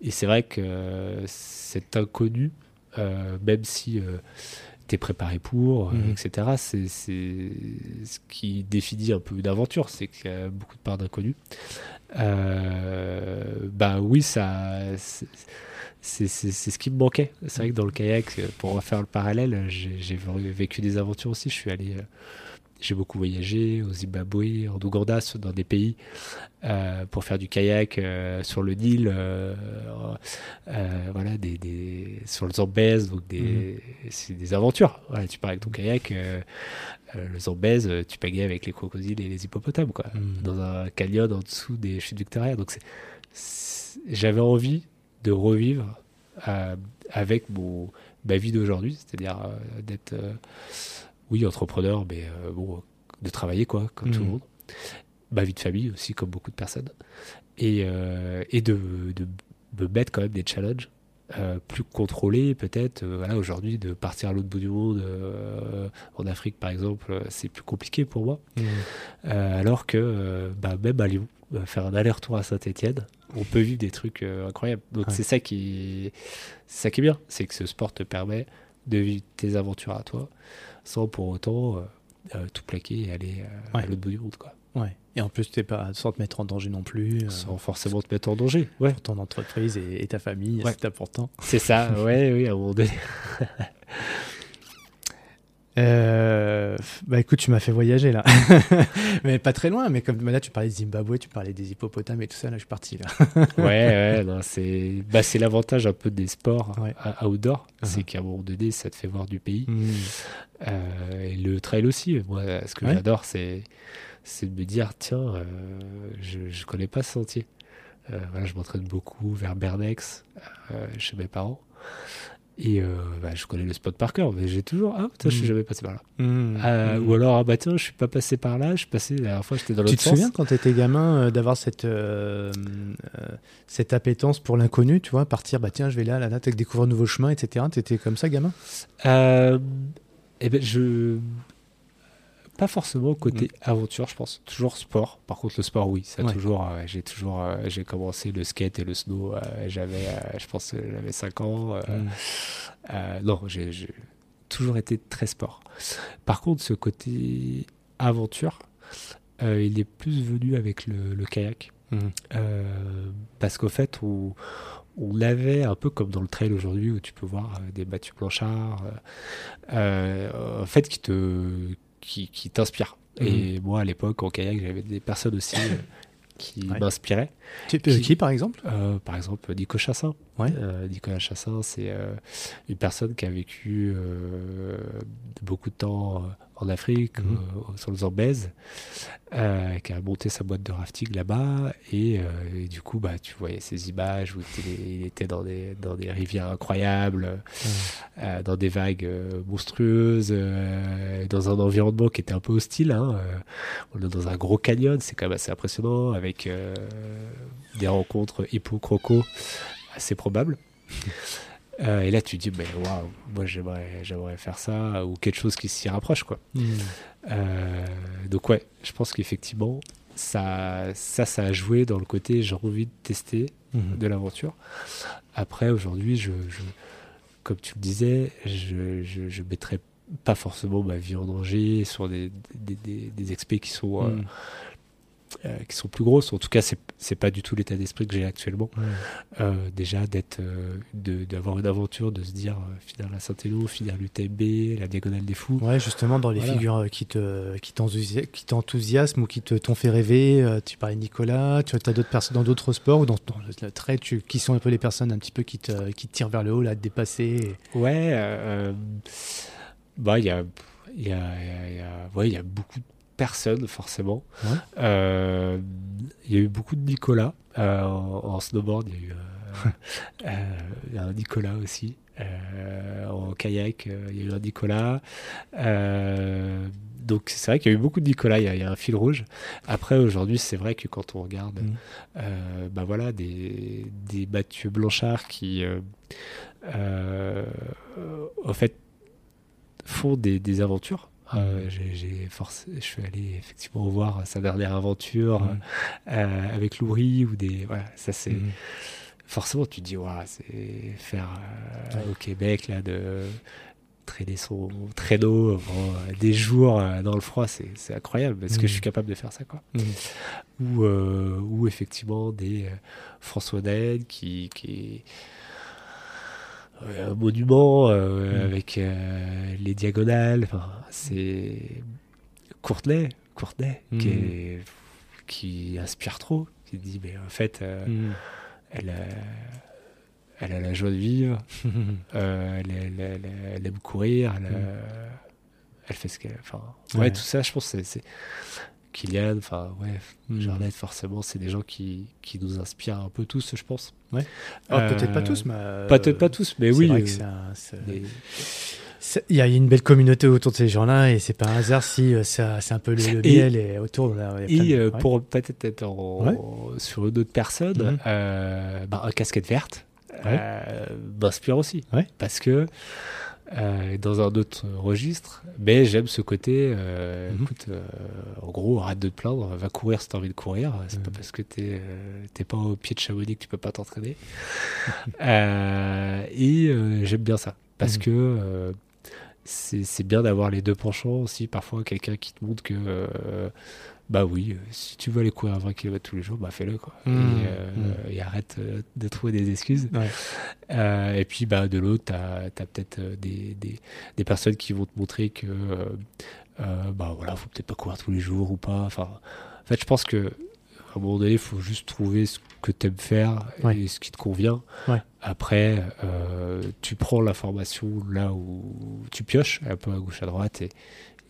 Et c'est vrai que cet inconnu, même si tu es préparé pour, Mhm. etc., c'est ce qui définit un peu une aventure. C'est qu'il y a beaucoup de parts d'inconnu. Bah oui, ça. C'est ce qui me manquait. C'est vrai que dans le kayak, euh, pour refaire le parallèle, j'ai vécu des aventures aussi. Je suis allé, euh, j'ai beaucoup voyagé au Zimbabwe, en Ouganda, dans des pays euh, pour faire du kayak euh, sur le Nil, euh, voilà, des, des- sur le Zambèze, donc des, c'est des aventures. Voilà, tu pars avec ton kayak, le Zambèze, tu pagayes avec les crocodiles et les hippopotames, quoi, Mhm. dans un canyon en dessous des chutes Victoria. Donc j'avais envie de revivre euh, avec mon, ma vie d'aujourd'hui, c'est-à-dire euh, d'être, euh, oui, entrepreneur, mais euh, bon, de travailler, quoi, comme tout le Mhm. monde. Ma vie de famille aussi, comme beaucoup de personnes. Et, et de, de me mettre quand même des challenges plus contrôlés, peut-être. Voilà, aujourd'hui, de partir à l'autre bout du monde, en Afrique par exemple, c'est plus compliqué pour moi. Euh, alors que bah, même à Lyon, faire un aller-retour à Saint-Etienne, on peut vivre des trucs euh, incroyables. Donc Ouais. c'est ça qui, c'est ça qui est bien, c'est que ce sport te permet de vivre tes aventures à toi, sans pour autant euh, euh, tout plaquer et aller Ouais. à l'autre bout du monde, quoi. Ouais. Et en plus, t'es pas sans te mettre en danger non plus. Sans forcément te mettre en danger. Ouais, pour ton entreprise et, et ta famille, Ouais. c'est important. c'est ça. ouais, oui, à un moment donné. Euh, bah écoute, tu m'as fait voyager là. mais pas très loin, mais comme là tu parlais de Zimbabwe, tu parlais des hippopotames et tout ça, là je suis parti là. ouais, ouais, non, c'est, bah, c'est l'avantage un peu des sports Ouais. à- outdoor, c'est Uh-huh. qu'à un moment donné, ça te fait voir du pays. Mm. Euh, et le trail aussi. Moi, ce que Ouais. j'adore, c'est c'est de me dire tiens, euh, je je connais pas ce sentier. Voilà, je m'entraîne beaucoup vers Bernex, chez mes parents. Et euh, bah, je connais le spot par cœur, mais j'ai toujours ah putain, je suis Mm. jamais passé par là. Mmh. Euh, Mmh. Ou alors ah bah tiens, je suis pas passé par là, je suis passé la dernière fois, j'étais dans Tu l'autre te sens. souviens quand tu étais gamin euh, d'avoir cette, cette appétence pour l'inconnu, tu vois, partir, bah tiens, je vais là, là, là, t'as découvrir un nouveau chemin, etc. T'étais comme ça, gamin? Eh ben, je. Pas forcément côté aventure, je pense. Toujours sport. Par contre, le sport, oui. Ça Ouais. toujours. euh, j'ai toujours. euh, j'ai commencé le skate et le snow. euh, j'avais, je pense, j'avais 5 ans. Mmh. euh, non, j'ai, toujours été très sport. Par contre, ce côté aventure, il est plus venu avec le, le kayak. Euh, parce qu'au fait, on, on avait un peu comme dans le trail aujourd'hui où tu peux voir des euh, euh, en fait, qui te, qui, qui t'inspirent. Et moi, à l'époque, en kayak, j'avais des personnes aussi euh, qui Ouais. m'inspiraient. Tu- Qui- qui, par exemple? Euh, par exemple, Nico Chassin. Ouais. Euh, Nicolas Chassin, c'est une personne qui a vécu beaucoup de temps en Afrique, Mhm. euh, sur le Zambèze, euh, qui a monté sa boîte de rafting là-bas. Et, euh, et du coup, bah, tu voyais ces images où il était, dans, des, dans des rivières incroyables, dans des vagues monstrueuses, dans un environnement qui était un peu hostile. hein, on est dans un gros canyon, c'est quand même assez impressionnant, avec des rencontres hippo-croco assez probables. Euh, et là, tu dis, ben waouh, moi j'aimerais, j'aimerais faire ça, ou quelque chose qui s'y rapproche, quoi. Mmh. Euh, donc ouais, je pense qu'effectivement, ça, ça, ça a joué dans le côté j'ai envie de tester Mmh. de l'aventure. Après, aujourd'hui, je, je- comme tu le disais, je, je, je mettrais pas forcément ma vie en danger sur des, des, des, des expés qui sont, euh, Mmh. euh, qui sont plus grosses. En tout cas, c'est c'est pas du tout l'état d'esprit que j'ai actuellement. Ouais. Euh, déjà, d'être, euh, d'avoir une aventure, de se dire euh, finir la Saint-Élo, finir l'UTMB, la Diagonale des Fous. Ouais, justement, dans les Voilà. figures euh, qui te qui t'enthousi- qui t'enthousiasment ou qui te t'ont fait rêver, euh, tu parlais de Nicolas, tu as d'autres personnes dans d'autres sports ou dans, dans le trait, tu- qui sont un peu les personnes un petit peu qui te, qui te tirent vers le haut, là, à te dépasser. et- Ouais, euh, bah il y a, il y a, y a- y a- ouais, il y a beaucoup de personnes forcément. Ouais. Euh, il y a eu beaucoup de Nicolas euh, en, en snowboard. Il y a eu euh, un Nicolas aussi. En kayak, il y a eu un Nicolas. Donc c'est vrai qu'il y a eu beaucoup de Nicolas. Il y a, il y a un fil rouge. Après aujourd'hui, c'est vrai que quand on regarde, euh, bah voilà, des, des Mathieu Blanchard qui, au fait, font des, des aventures. Euh, j'ai, forcé, je suis allé effectivement voir sa dernière aventure Mhm. euh, avec Loury ou des, voilà, ça c'est Mhm. forcément tu te dis waouh, c'est faire euh, au Québec là de traîner son traîneau des jours dans le froid, c'est, incroyable parce que Mhm. je suis capable de faire ça quoi? Mhm. ou, ou effectivement des François Daen qui, qui est un monument euh, Mm. avec euh, les diagonales. Enfin, c'est Courtenay, Courtenay Mm. qui, est- qui inspire trop. Qui dit mais en fait, euh, Mhm. elle, a, elle a la joie de vivre, elle, elle- elle- elle aime courir, elle, Mm. fait ce qu'elle. Enfin, ouais, Ouais. tout ça, je pense, c'est Kylian, enfin, ouais, Mm. Jarnet, forcément, c'est des gens qui, qui nous inspirent un peu tous, je pense. Ah, peut-être pas tous, mais. euh, Peut-être pas tous, mais oui. euh, Il y a une belle communauté autour de ces gens-là et c'est pas un hasard si ça- c'est un peu le, le Et- miel et autour. Là, il y a plein Et de- ouais. pour peut-être être en- sur une autre personne, Mhm. euh, bah, un casquette verte euh, m'inspire aussi. Ouais. Parce que euh, dans un autre registre, mais j'aime ce côté, euh, Mhm. écoute, euh, en gros, arrête de te plaindre, va courir si t'as envie de courir. C'est pas Mhm. parce que t'es t'es pas au pied de Chamonix que tu peux pas t'entraîner. Et j'aime bien ça. Parce Mhm. que c'est c'est bien d'avoir les deux penchants aussi. Parfois, quelqu'un qui te montre que, bah oui, euh, si tu veux aller courir 20 km tous les jours, bah fais-le. quoi. Mhm. Et, euh, et arrête euh, de trouver des excuses. Ouais. Euh, et puis, bah, de l'autre, tu as, peut-être euh, des, des, des personnes qui vont te montrer que, bah voilà, faut peut-être pas courir tous les jours ou pas. Enfin, en fait, je pense que à un moment donné, il faut juste trouver ce que tu aimes faire Ouais. et ce qui te convient. Ouais. Après, tu prends l'information là où tu pioches, un peu à gauche, à droite, et,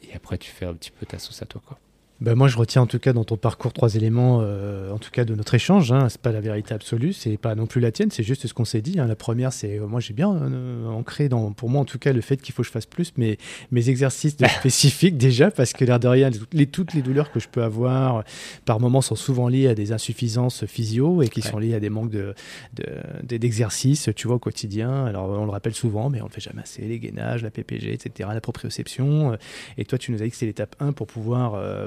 et après, tu fais un petit peu ta sauce à toi. Quoi. Bah, moi, je retiens en tout cas dans ton parcours trois éléments, euh, en tout cas de notre échange. Hein. C'est pas la vérité absolue, c'est pas non plus la tienne, c'est juste ce qu'on s'est dit. hein. La première, c'est euh, moi j'ai bien euh, ancré dans, pour moi en tout cas, le fait qu'il faut que je fasse plus mes, mes exercices de spécifiques déjà, parce que l'air de rien, les, toutes les douleurs que je peux avoir par moments sont souvent liées à des insuffisances physio et qui Ouais. sont liées à des manques de, de- d'exercices, tu vois, au quotidien. Alors on le rappelle souvent, mais on le fait jamais assez, les gainages, la PPG, etc., la proprioception. Et toi, tu nous as dit que c'est l'étape 1 pour pouvoir euh,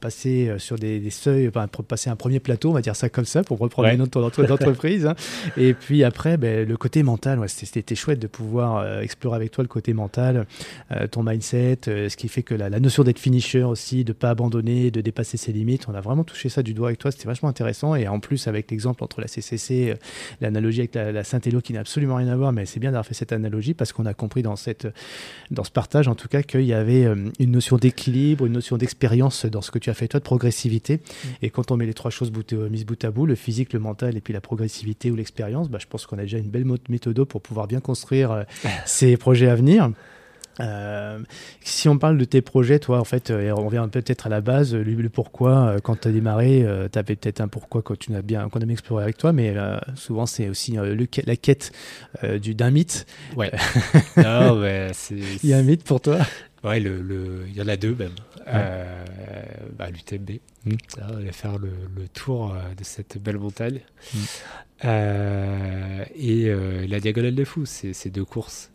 passer euh, sur des, des seuils, enfin, pour passer un premier plateau, on va dire ça comme ça, pour reprendre Ouais. une autre entre- d'entreprise. hein. Et puis après, ben, le côté mental, ouais, c'était chouette de pouvoir euh, explorer avec toi le côté mental, euh, ton mindset, euh, ce qui fait que la, la notion d'être finisher aussi, de pas abandonner, de dépasser ses limites, on a vraiment touché ça du doigt avec toi, c'était vachement intéressant. Et en plus, avec l'exemple entre la CCC, euh, l'analogie avec la, la Saint-Élo qui n'a absolument rien à voir, mais c'est bien d'avoir fait cette analogie parce qu'on a compris dans, cette, dans ce partage, en tout cas, qu'il y avait une notion d'équilibre, une notion d'expérience dans ce que tu as fait toi, de progressivité. Et quand on met les trois choses bout, euh, mises bout à bout, le physique, le mental et puis la progressivité ou l'expérience, bah, je pense qu'on a déjà une belle méthode pour pouvoir bien construire euh, ces projets à venir. Euh, si on parle de tes projets, toi, en fait, euh, on revient peut-être à la base, le, le pourquoi, euh, quand tu as démarré, tu avais peut-être un pourquoi que tu bien, qu'on a bien exploré avec toi, mais souvent c'est aussi le, la quête du- d'un mythe. Ouais. non, mais c'est. Il y a un mythe pour toi? Ouais, le, le- il y en a deux même. Euh, bah, L'UTMB. Mm. Faire le, le tour euh, de cette belle montagne. Mm. Euh, et euh, la Diagonale des Fous, c'est ces deux courses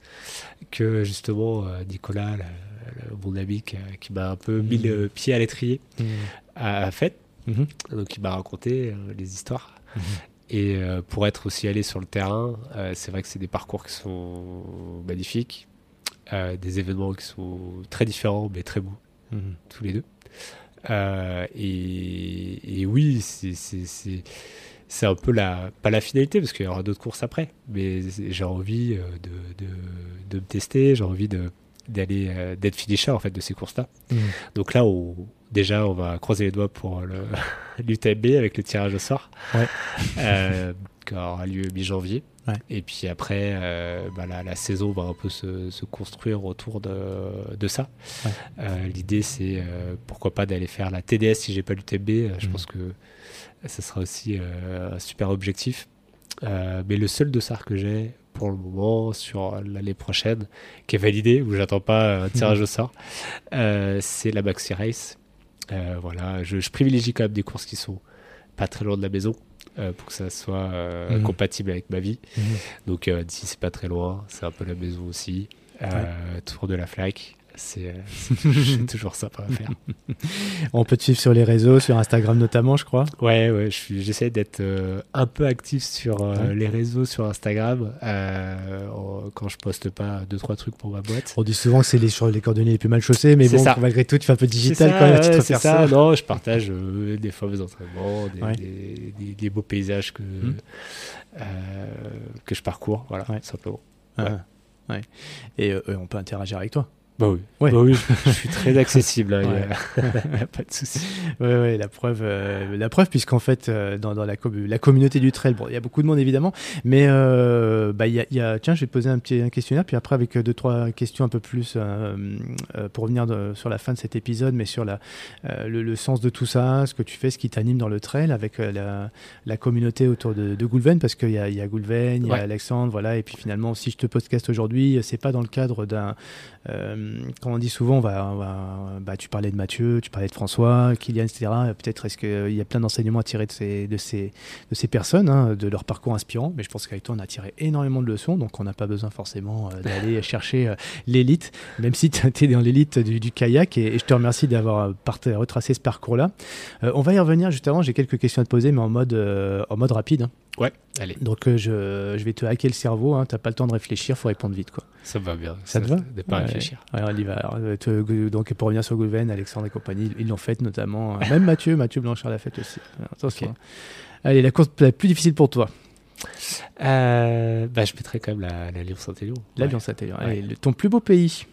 que justement Nicolas, la- la- mon ami qui, m'a un peu mis Mm. le pied à l'étrier, a, a fait. Mhm. Donc il m'a raconté les histoires. Mhm. Et pour être aussi allé sur le terrain, c'est vrai que c'est des parcours qui sont magnifiques, euh, des événements qui sont très différents mais très beaux Mhm. tous les deux. Euh, et, et oui, c'est- un peu la pas la finalité parce qu'il y aura d'autres courses après, mais j'ai envie euh, de, de, de me tester, j'ai envie de d'aller d'être finisher en fait de ces courses-là. Mhm. Donc là, on, déjà, on va croiser les doigts pour l'UTMB avec le tirage au sort, Ouais. Qui aura lieu mi-janvier. Ouais. Et puis après, euh, bah, la, la saison va un peu se, se construire autour de, de ça. Ouais. Euh, L'idée, c'est euh, pourquoi pas d'aller faire la TDS si j'ai pas l'UTMB. Euh, Je Mhm. pense que ce sera aussi un super objectif. Mais le seul dossard que j'ai pour le moment sur l'année prochaine, qui est validé, où j'attends pas un tirage au sort, c'est la Maxi Race. Voilà, je, je privilégie quand même des courses qui sont pas très loin de la maison euh, pour que ça soit euh, Mhm. compatible avec ma vie. Mhm. Donc euh, d'ici c'est pas très loin, c'est un peu la maison aussi. Euh, Tour de la flaque, c'est euh, toujours- sympa à faire. On peut te suivre sur les réseaux, sur Instagram notamment, je crois. Ouais, ouais, je j'essaie d'être euh, un peu actif sur euh, Ouais. les réseaux, sur Instagram, euh, quand je poste pas deux trois trucs pour ma boîte. On dit souvent que c'est les, sur les coordonnées les plus mal chaussées, mais bon, ça. malgré tout, tu fais un peu digital ça, quand même ouais, c'est ça. Non, je partage des mes entraînements, des, des- des- des beaux paysages que, euh, que je parcours, voilà, simplement. Ah, ouais. Et on peut interagir avec toi. Bah oui, Ouais. Bah oui je, je suis très accessible, hein, il y a- Ouais. il y a pas de souci. Oui, ouais, la preuve, euh, la preuve, puisqu'en fait, euh, dans, dans la, com- la communauté du trail, bon, il y a beaucoup de monde évidemment, mais euh, bah, y a, y a- tiens, je vais te poser un petit un questionnaire, puis après avec deux trois questions un peu plus pour revenir de- sur la fin de cet épisode, mais sur la, le, le sens de tout ça, ce que tu fais, ce qui t'anime dans le trail, avec la, la communauté autour de, de Goulven, parce qu'il y a, y a Goulven, il y a. Alexandre, voilà, et puis finalement, si je te podcast aujourd'hui, c'est pas dans le cadre d'un comme on dit souvent, on va, on va- bah, tu parlais de Mathieu, tu parlais de François, Kylian, etc. Peut-être est-ce qu'il y a plein d'enseignements à tirer de ces, de ces, de ces personnes, hein, de leur parcours inspirant. Mais je pense qu'avec toi, on a tiré énormément de leçons, donc on n'a pas besoin forcément euh, d'aller chercher euh, l'élite, même si tu es dans l'élite du, du kayak. Et, et je te remercie d'avoir euh, retracé ce parcours-là. Euh, on va y revenir juste avant. J'ai quelques questions à te poser, mais en mode, euh, en mode rapide. hein. Ouais, allez, Donc euh, je, je vais te hacker le cerveau. Hein, T'as pas le temps de réfléchir, faut répondre vite, quoi. ça va bien. Ça te va De pas Ouais. réfléchir. Ouais, on y va. Alors, euh, te- donc pour revenir sur Goulven, Alexandre et compagnie, ils l'ont fait notamment. euh, Même Mathieu, Mathieu Blanchard l'a fait aussi. Alors, Attention. Ok. Allez, la course la plus difficile pour toi, Euh, bah, je mettrais quand même la, la Lyon-Saint-Élion. l'avion Ouais. Saint-Élion. Ouais. Ton plus beau pays.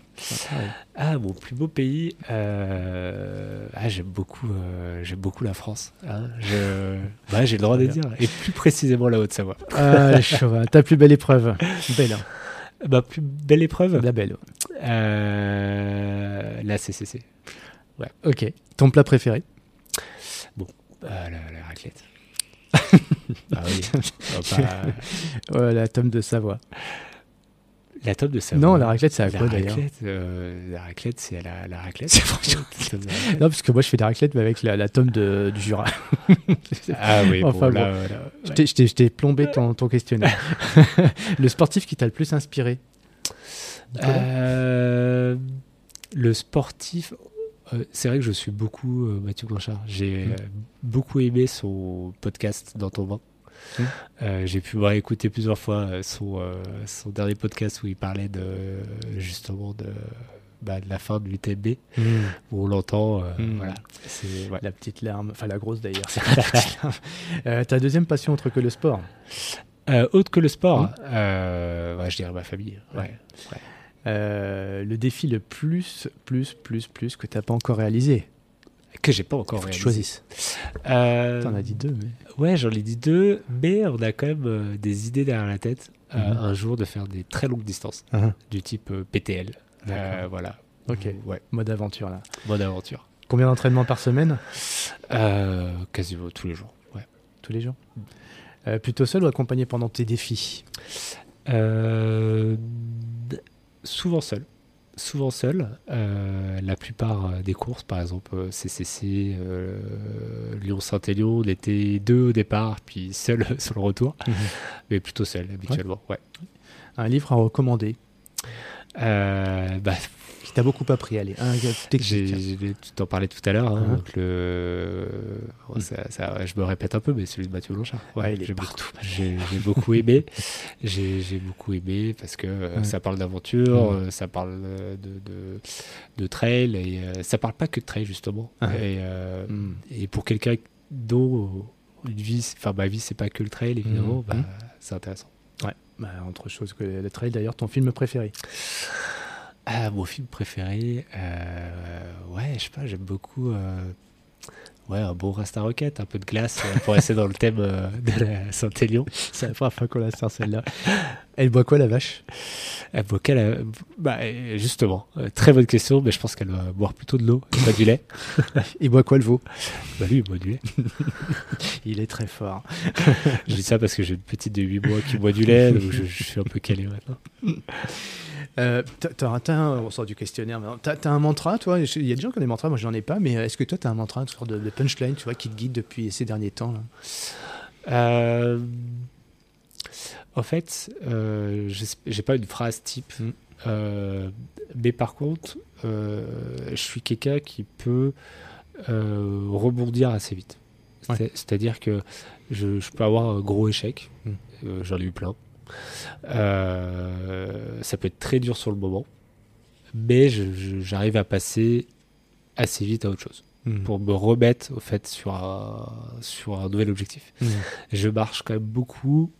Ah, mon plus beau pays. euh, Ah, j'aime beaucoup, euh, j'aime beaucoup la France. hein. Je... Bah, j'ai le droit de dire. Et plus précisément la Haute-Savoie. Ah. Ta plus belle épreuve. Belle. hein. Ma plus belle épreuve. La belle. Euh, la CCC. Ouais. Ok. Ton plat préféré Ah, la, la raclette. ah oui. Pas- Ouais, La tome de Savoie. La tome de Savoie. Non, la raclette, c'est à La quoi d'ailleurs raclette, euh, la raclette, c'est à la, la raclette. La raclette. Non, parce que moi je fais des raclettes, mais avec la, la tome de, du Jura. ah oui, Enfin, bon, bon. là, voilà. Je Ouais. t'ai- Je plombé ton, ton questionnaire. le sportif qui t'a le plus inspiré Euh, le sportif, euh, c'est vrai que je suis beaucoup euh, Mathieu Blanchard. J'ai Mm. euh, beaucoup aimé son podcast Dans ton vin. Mm. Euh, J'ai pu me réécouter plusieurs fois euh, son, euh, son dernier podcast où il parlait de justement de, bah, de la fin de l'UTMB où on l'entend. euh, Mm. Voilà. C'est ouais. La petite larme, enfin la grosse d'ailleurs. ta deuxième passion autre que le sport? Autre que le sport, je dirais ma famille. Ouais. Le défi le plus, plus, plus, plus que t'as pas encore réalisé Que j'ai pas encore Faut que tu réalisé. choisisses. Euh, T'en as dit deux, mais. Ouais, j'en ai dit deux, mais on a quand même euh, des idées derrière la tête. euh, Mhm. Un jour de faire des très longues distances, Ah, du type euh, PTL. Voilà. Ok. Ouais, Mode aventure là. bonne aventure. Combien d'entraînements par semaine? Quasiment tous les jours. Ouais. Tous les jours? Plutôt seul ou accompagné pendant tes défis? Souvent seul. Souvent seul. Euh, la plupart euh, des courses, par exemple euh, CCC, euh, Lyon-Saint-Élion, on était deux au départ, puis seul sur le retour, mais plutôt seul habituellement. Ouais. Un livre à recommander? Euh, bah, qui t'a beaucoup appris. Allez, un technique. tu t'en parlais tout à l'heure. hein, le, ça- ça- je me répète un peu, mais celui de Mathieu Blanchard. Ouais, il est j'ai partout, Beaucoup, j'ai, beaucoup aimé. J'ai, beaucoup aimé parce que euh, Ouais. ça parle d'aventure, euh, ça parle euh, de, de, de trail et euh, ça parle pas que de trail justement. Ah. Et, Hmm. et pour quelqu'un dont une vie, enfin ma vie, c'est pas que le trail évidemment, Mm. bah, Mm. c'est intéressant. Ouais, bah, autre chose que le trail d'ailleurs, ton film préféré? Ah, mon film préféré, euh, ouais, je sais pas, j'aime beaucoup. euh, ouais, un bon rasta roquette, un peu de glace euh, pour rester dans le thème euh, de la Saint-Élion. C'est la première fois qu'on la sort celle-là. Elle boit quoi la vache? Elle boit quelle, bah, euh, justement, euh, très bonne question, mais je pense qu'elle va boire plutôt de l'eau, et pas du lait. Il boit quoi le veau? Bah lui, il boit du lait. Il est très fort. Je dis ça parce que j'ai une petite de 8 mois qui boit du lait, donc je, je suis un peu calé maintenant. Euh, t'as- un- on sort du questionnaire maintenant. T'as as un mantra, toi? Il y a des gens qui ont des mantras, moi j'en ai pas, mais est-ce que toi t'as un mantra, une sorte de, de punchline, tu vois, qui te guide depuis ces derniers temps là? Euh, en fait, euh, j'ai- pas une phrase type, Mm. euh, mais par contre, euh, je suis quelqu'un qui peut euh, rebondir assez vite. Ouais. C'est- C'est-à-dire que je, je peux avoir un gros échec, Mm. euh, j'en ai eu plein. Euh, ça peut être très dur sur le moment, mais j'arrive à passer assez vite à autre chose pour me remettre au fait sur un, sur un nouvel objectif Mhm. je marche quand même beaucoup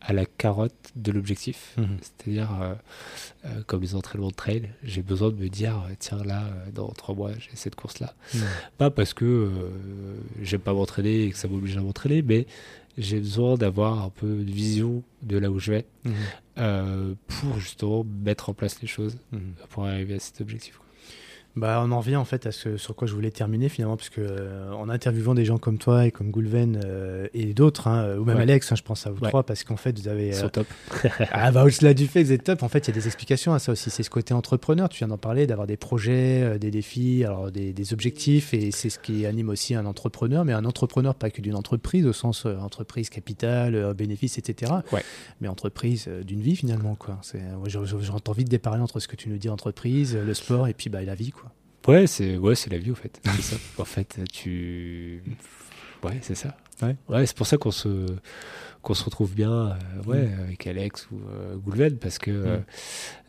à la carotte de l'objectif. Mhm. C'est-à-dire, euh, euh, comme les entraînements de trail, j'ai besoin de me dire, tiens, là, euh, dans trois mois, j'ai cette course-là. Mhm. Pas parce que j'aime pas m'entraîner et que ça m'oblige à m'entraîner, mais j'ai besoin d'avoir un peu de vision de là où je vais Mhm. euh, pour justement mettre en place les choses Mhm. pour arriver à cet objectif. quoi. Bah, on en revient en fait à ce sur quoi je voulais terminer finalement, parce que euh, en interviewant des gens comme toi et comme Goulven euh, et d'autres, hein, ou même Ouais. Alex, hein, je pense à vous Ouais. trois, parce qu'en fait vous avez. Euh, top. ah bah au-delà du fait que vous êtes top, en fait il y a des explications à ça aussi. C'est ce côté entrepreneur, tu viens d'en parler, d'avoir des projets, euh, des défis, alors des, des objectifs, et c'est ce qui anime aussi un entrepreneur, mais un entrepreneur pas que d'une entreprise, au sens entreprise capital, bénéfice, etc. Ouais. Mais entreprise d'une vie finalement. quoi. J'entends vite déparler entre ce que tu nous dis entreprise, le sport et puis bah, la vie. quoi. Ouais, c'est ouais, c'est la vie au fait. C'est ça. En fait, tu ouais, c'est ça. Ouais. Ouais, c'est pour ça qu'on se qu'on se retrouve bien euh, ouais, avec Alex ou euh, Goulven parce que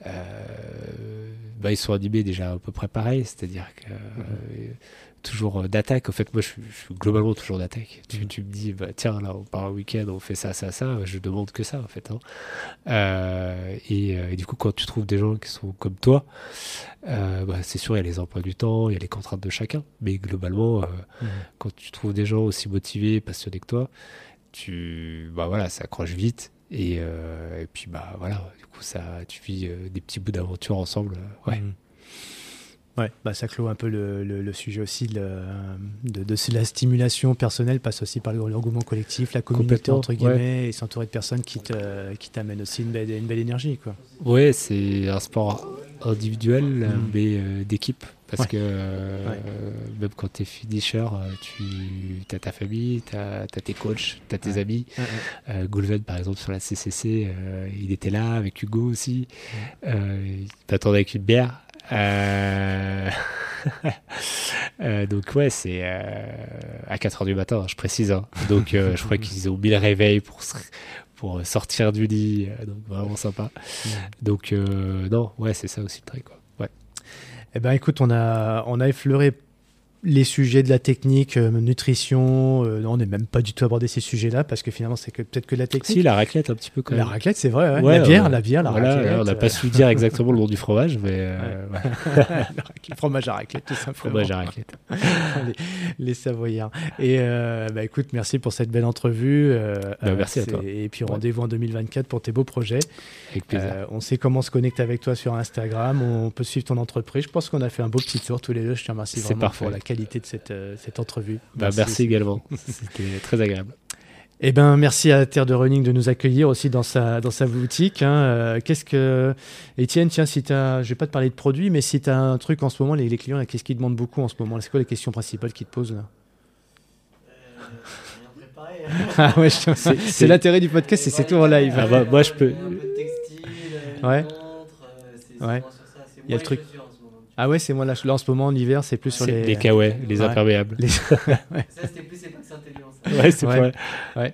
euh, bah, ils sont animés déjà à peu près pareil, c'est-à-dire que euh, toujours euh, d'attaque. En fait, moi, je suis, je suis globalement toujours d'attaque. Tu, Mhm. tu me dis, bah, tiens, là, on part un week-end, on fait ça, ça, ça. Je demande que ça, en fait. hein. Euh, et, euh, et du coup, quand tu trouves des gens qui sont comme toi, euh, bah, c'est sûr, il y a les emplois du temps, il y a les contraintes de chacun. Mais globalement, euh, quand tu trouves des gens aussi motivés, passionnés que toi, tu, bah voilà, ça accroche vite. Et, et puis, bah voilà, du coup, ça, tu vis des petits bouts d'aventure ensemble. ouais. Mhm. Ouais, bah ça clôt un peu le, le, le sujet aussi de, de, la stimulation personnelle passe aussi par l'engouement collectif, la communauté entre guillemets, ouais. et s'entourer de personnes qui t'amènent aussi une belle, une belle énergie quoi. Ouais, c'est un sport individuel mm. mais euh, d'équipe parce ouais. que euh, ouais. même quand tu es finisher, tu as ta famille, tu as, tes coachs, tu as tes ouais. amis. Euh, Goulven, par exemple, sur la CCC, euh, il était là avec Hugo aussi. il t'attendait avec une bière. Euh... donc ouais, c'est à 4h du matin, je précise. Hein. Donc je crois qu'ils ont mis le réveil pour, pour sortir du lit. donc vraiment sympa. Donc non, ouais, c'est ça aussi le truc. Quoi. Eh ben, écoute, on a, on a effleuré les sujets de la technique, euh, nutrition, euh, non, on n'est même pas du tout abordé ces sujets-là parce que finalement c'est que peut-être que la technique. Si la raclette un petit peu quand même. La raclette, c'est vrai. Ouais. Ouais, la bière, euh, la bière, la voilà, raclette. on n'a pas su dire exactement le nom du fromage, mais euh, le fromage à raclette, tout simplement. Fromage à raclette. les, les, Savoyards. Et bah écoute, merci pour cette belle entrevue. Bah, merci à toi. Et puis rendez-vous en 2024 pour tes beaux projets. Avec plaisir. on sait comment se connecter avec toi sur Instagram. On peut suivre ton entreprise. Je pense qu'on a fait un beau petit tour tous les deux. Je te remercie vraiment parfait. pour la qualité de cette, euh, cette entrevue. Bah, merci. merci également, c'était très agréable. Eh ben, merci à Terre de Running de nous accueillir aussi dans sa, dans sa boutique. Hein. Euh, qu'est-ce que. Étienne, tiens, si tu as. Je vais pas te parler de produits, mais si tu as un truc en ce moment, les, les clients, qu'est-ce qu'ils demandent beaucoup en ce moment? C'est quoi les questions principales qu'ils te posent là? Euh, ah ouais, c'est l'intérêt du podcast, c'est tout en live. Ah bah, moi, je peux. Un peu de textile, ouais. Montre, ouais. Il y a le truc. Ah ouais, c'est moi là, là en ce moment en hiver, c'est plus sur les. Les kawaii, les ouais. imperméables. Les... Ça, c'était plus Epox Intelligence. Ouais, c'est ouais. vrai. Ouais.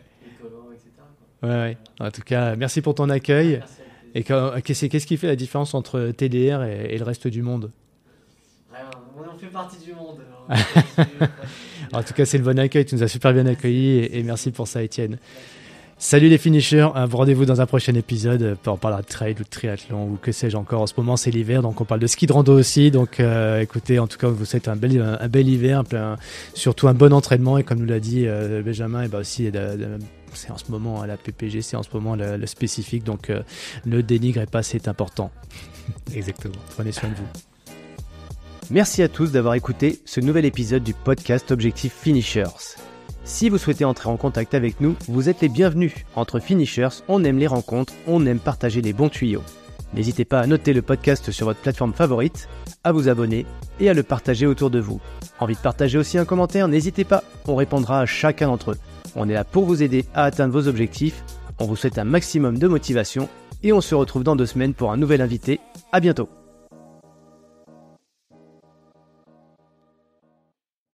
Ouais, ouais. En tout cas, merci pour ton accueil. Et qu'est-ce qui fait la différence entre TDR et, et le reste du monde? Rien. On fait partie du monde. en tout cas, c'est le bon accueil. Tu nous as super bien accueillis et, et merci pour ça, Étienne. Salut les finishers, rendez-vous dans un prochain épisode. On parlera de trail ou de triathlon ou que sais-je encore. En ce moment, c'est l'hiver, donc on parle de ski de rando aussi. Donc euh, écoutez, en tout cas, vous souhaite un bel, un, un bel hiver, un surtout un bon entraînement. Et comme nous l'a dit euh, Benjamin, et bah aussi, c'est en ce moment à la PPG, c'est en ce moment le, le spécifique. Donc euh, ne dénigrez pas, c'est important. Exactement. Prenez soin de vous. Merci à tous d'avoir écouté ce nouvel épisode du podcast Objectif Finishers. Si vous souhaitez entrer en contact avec nous, vous êtes les bienvenus. Entre finishers, on aime les rencontres, on aime partager les bons tuyaux. N'hésitez pas à noter le podcast sur votre plateforme favorite, à vous abonner et à le partager autour de vous. Envie de partager aussi un commentaire N'hésitez pas, on répondra à chacun d'entre eux. On est là pour vous aider à atteindre vos objectifs. On vous souhaite un maximum de motivation et on se retrouve dans deux semaines pour un nouvel invité. À bientôt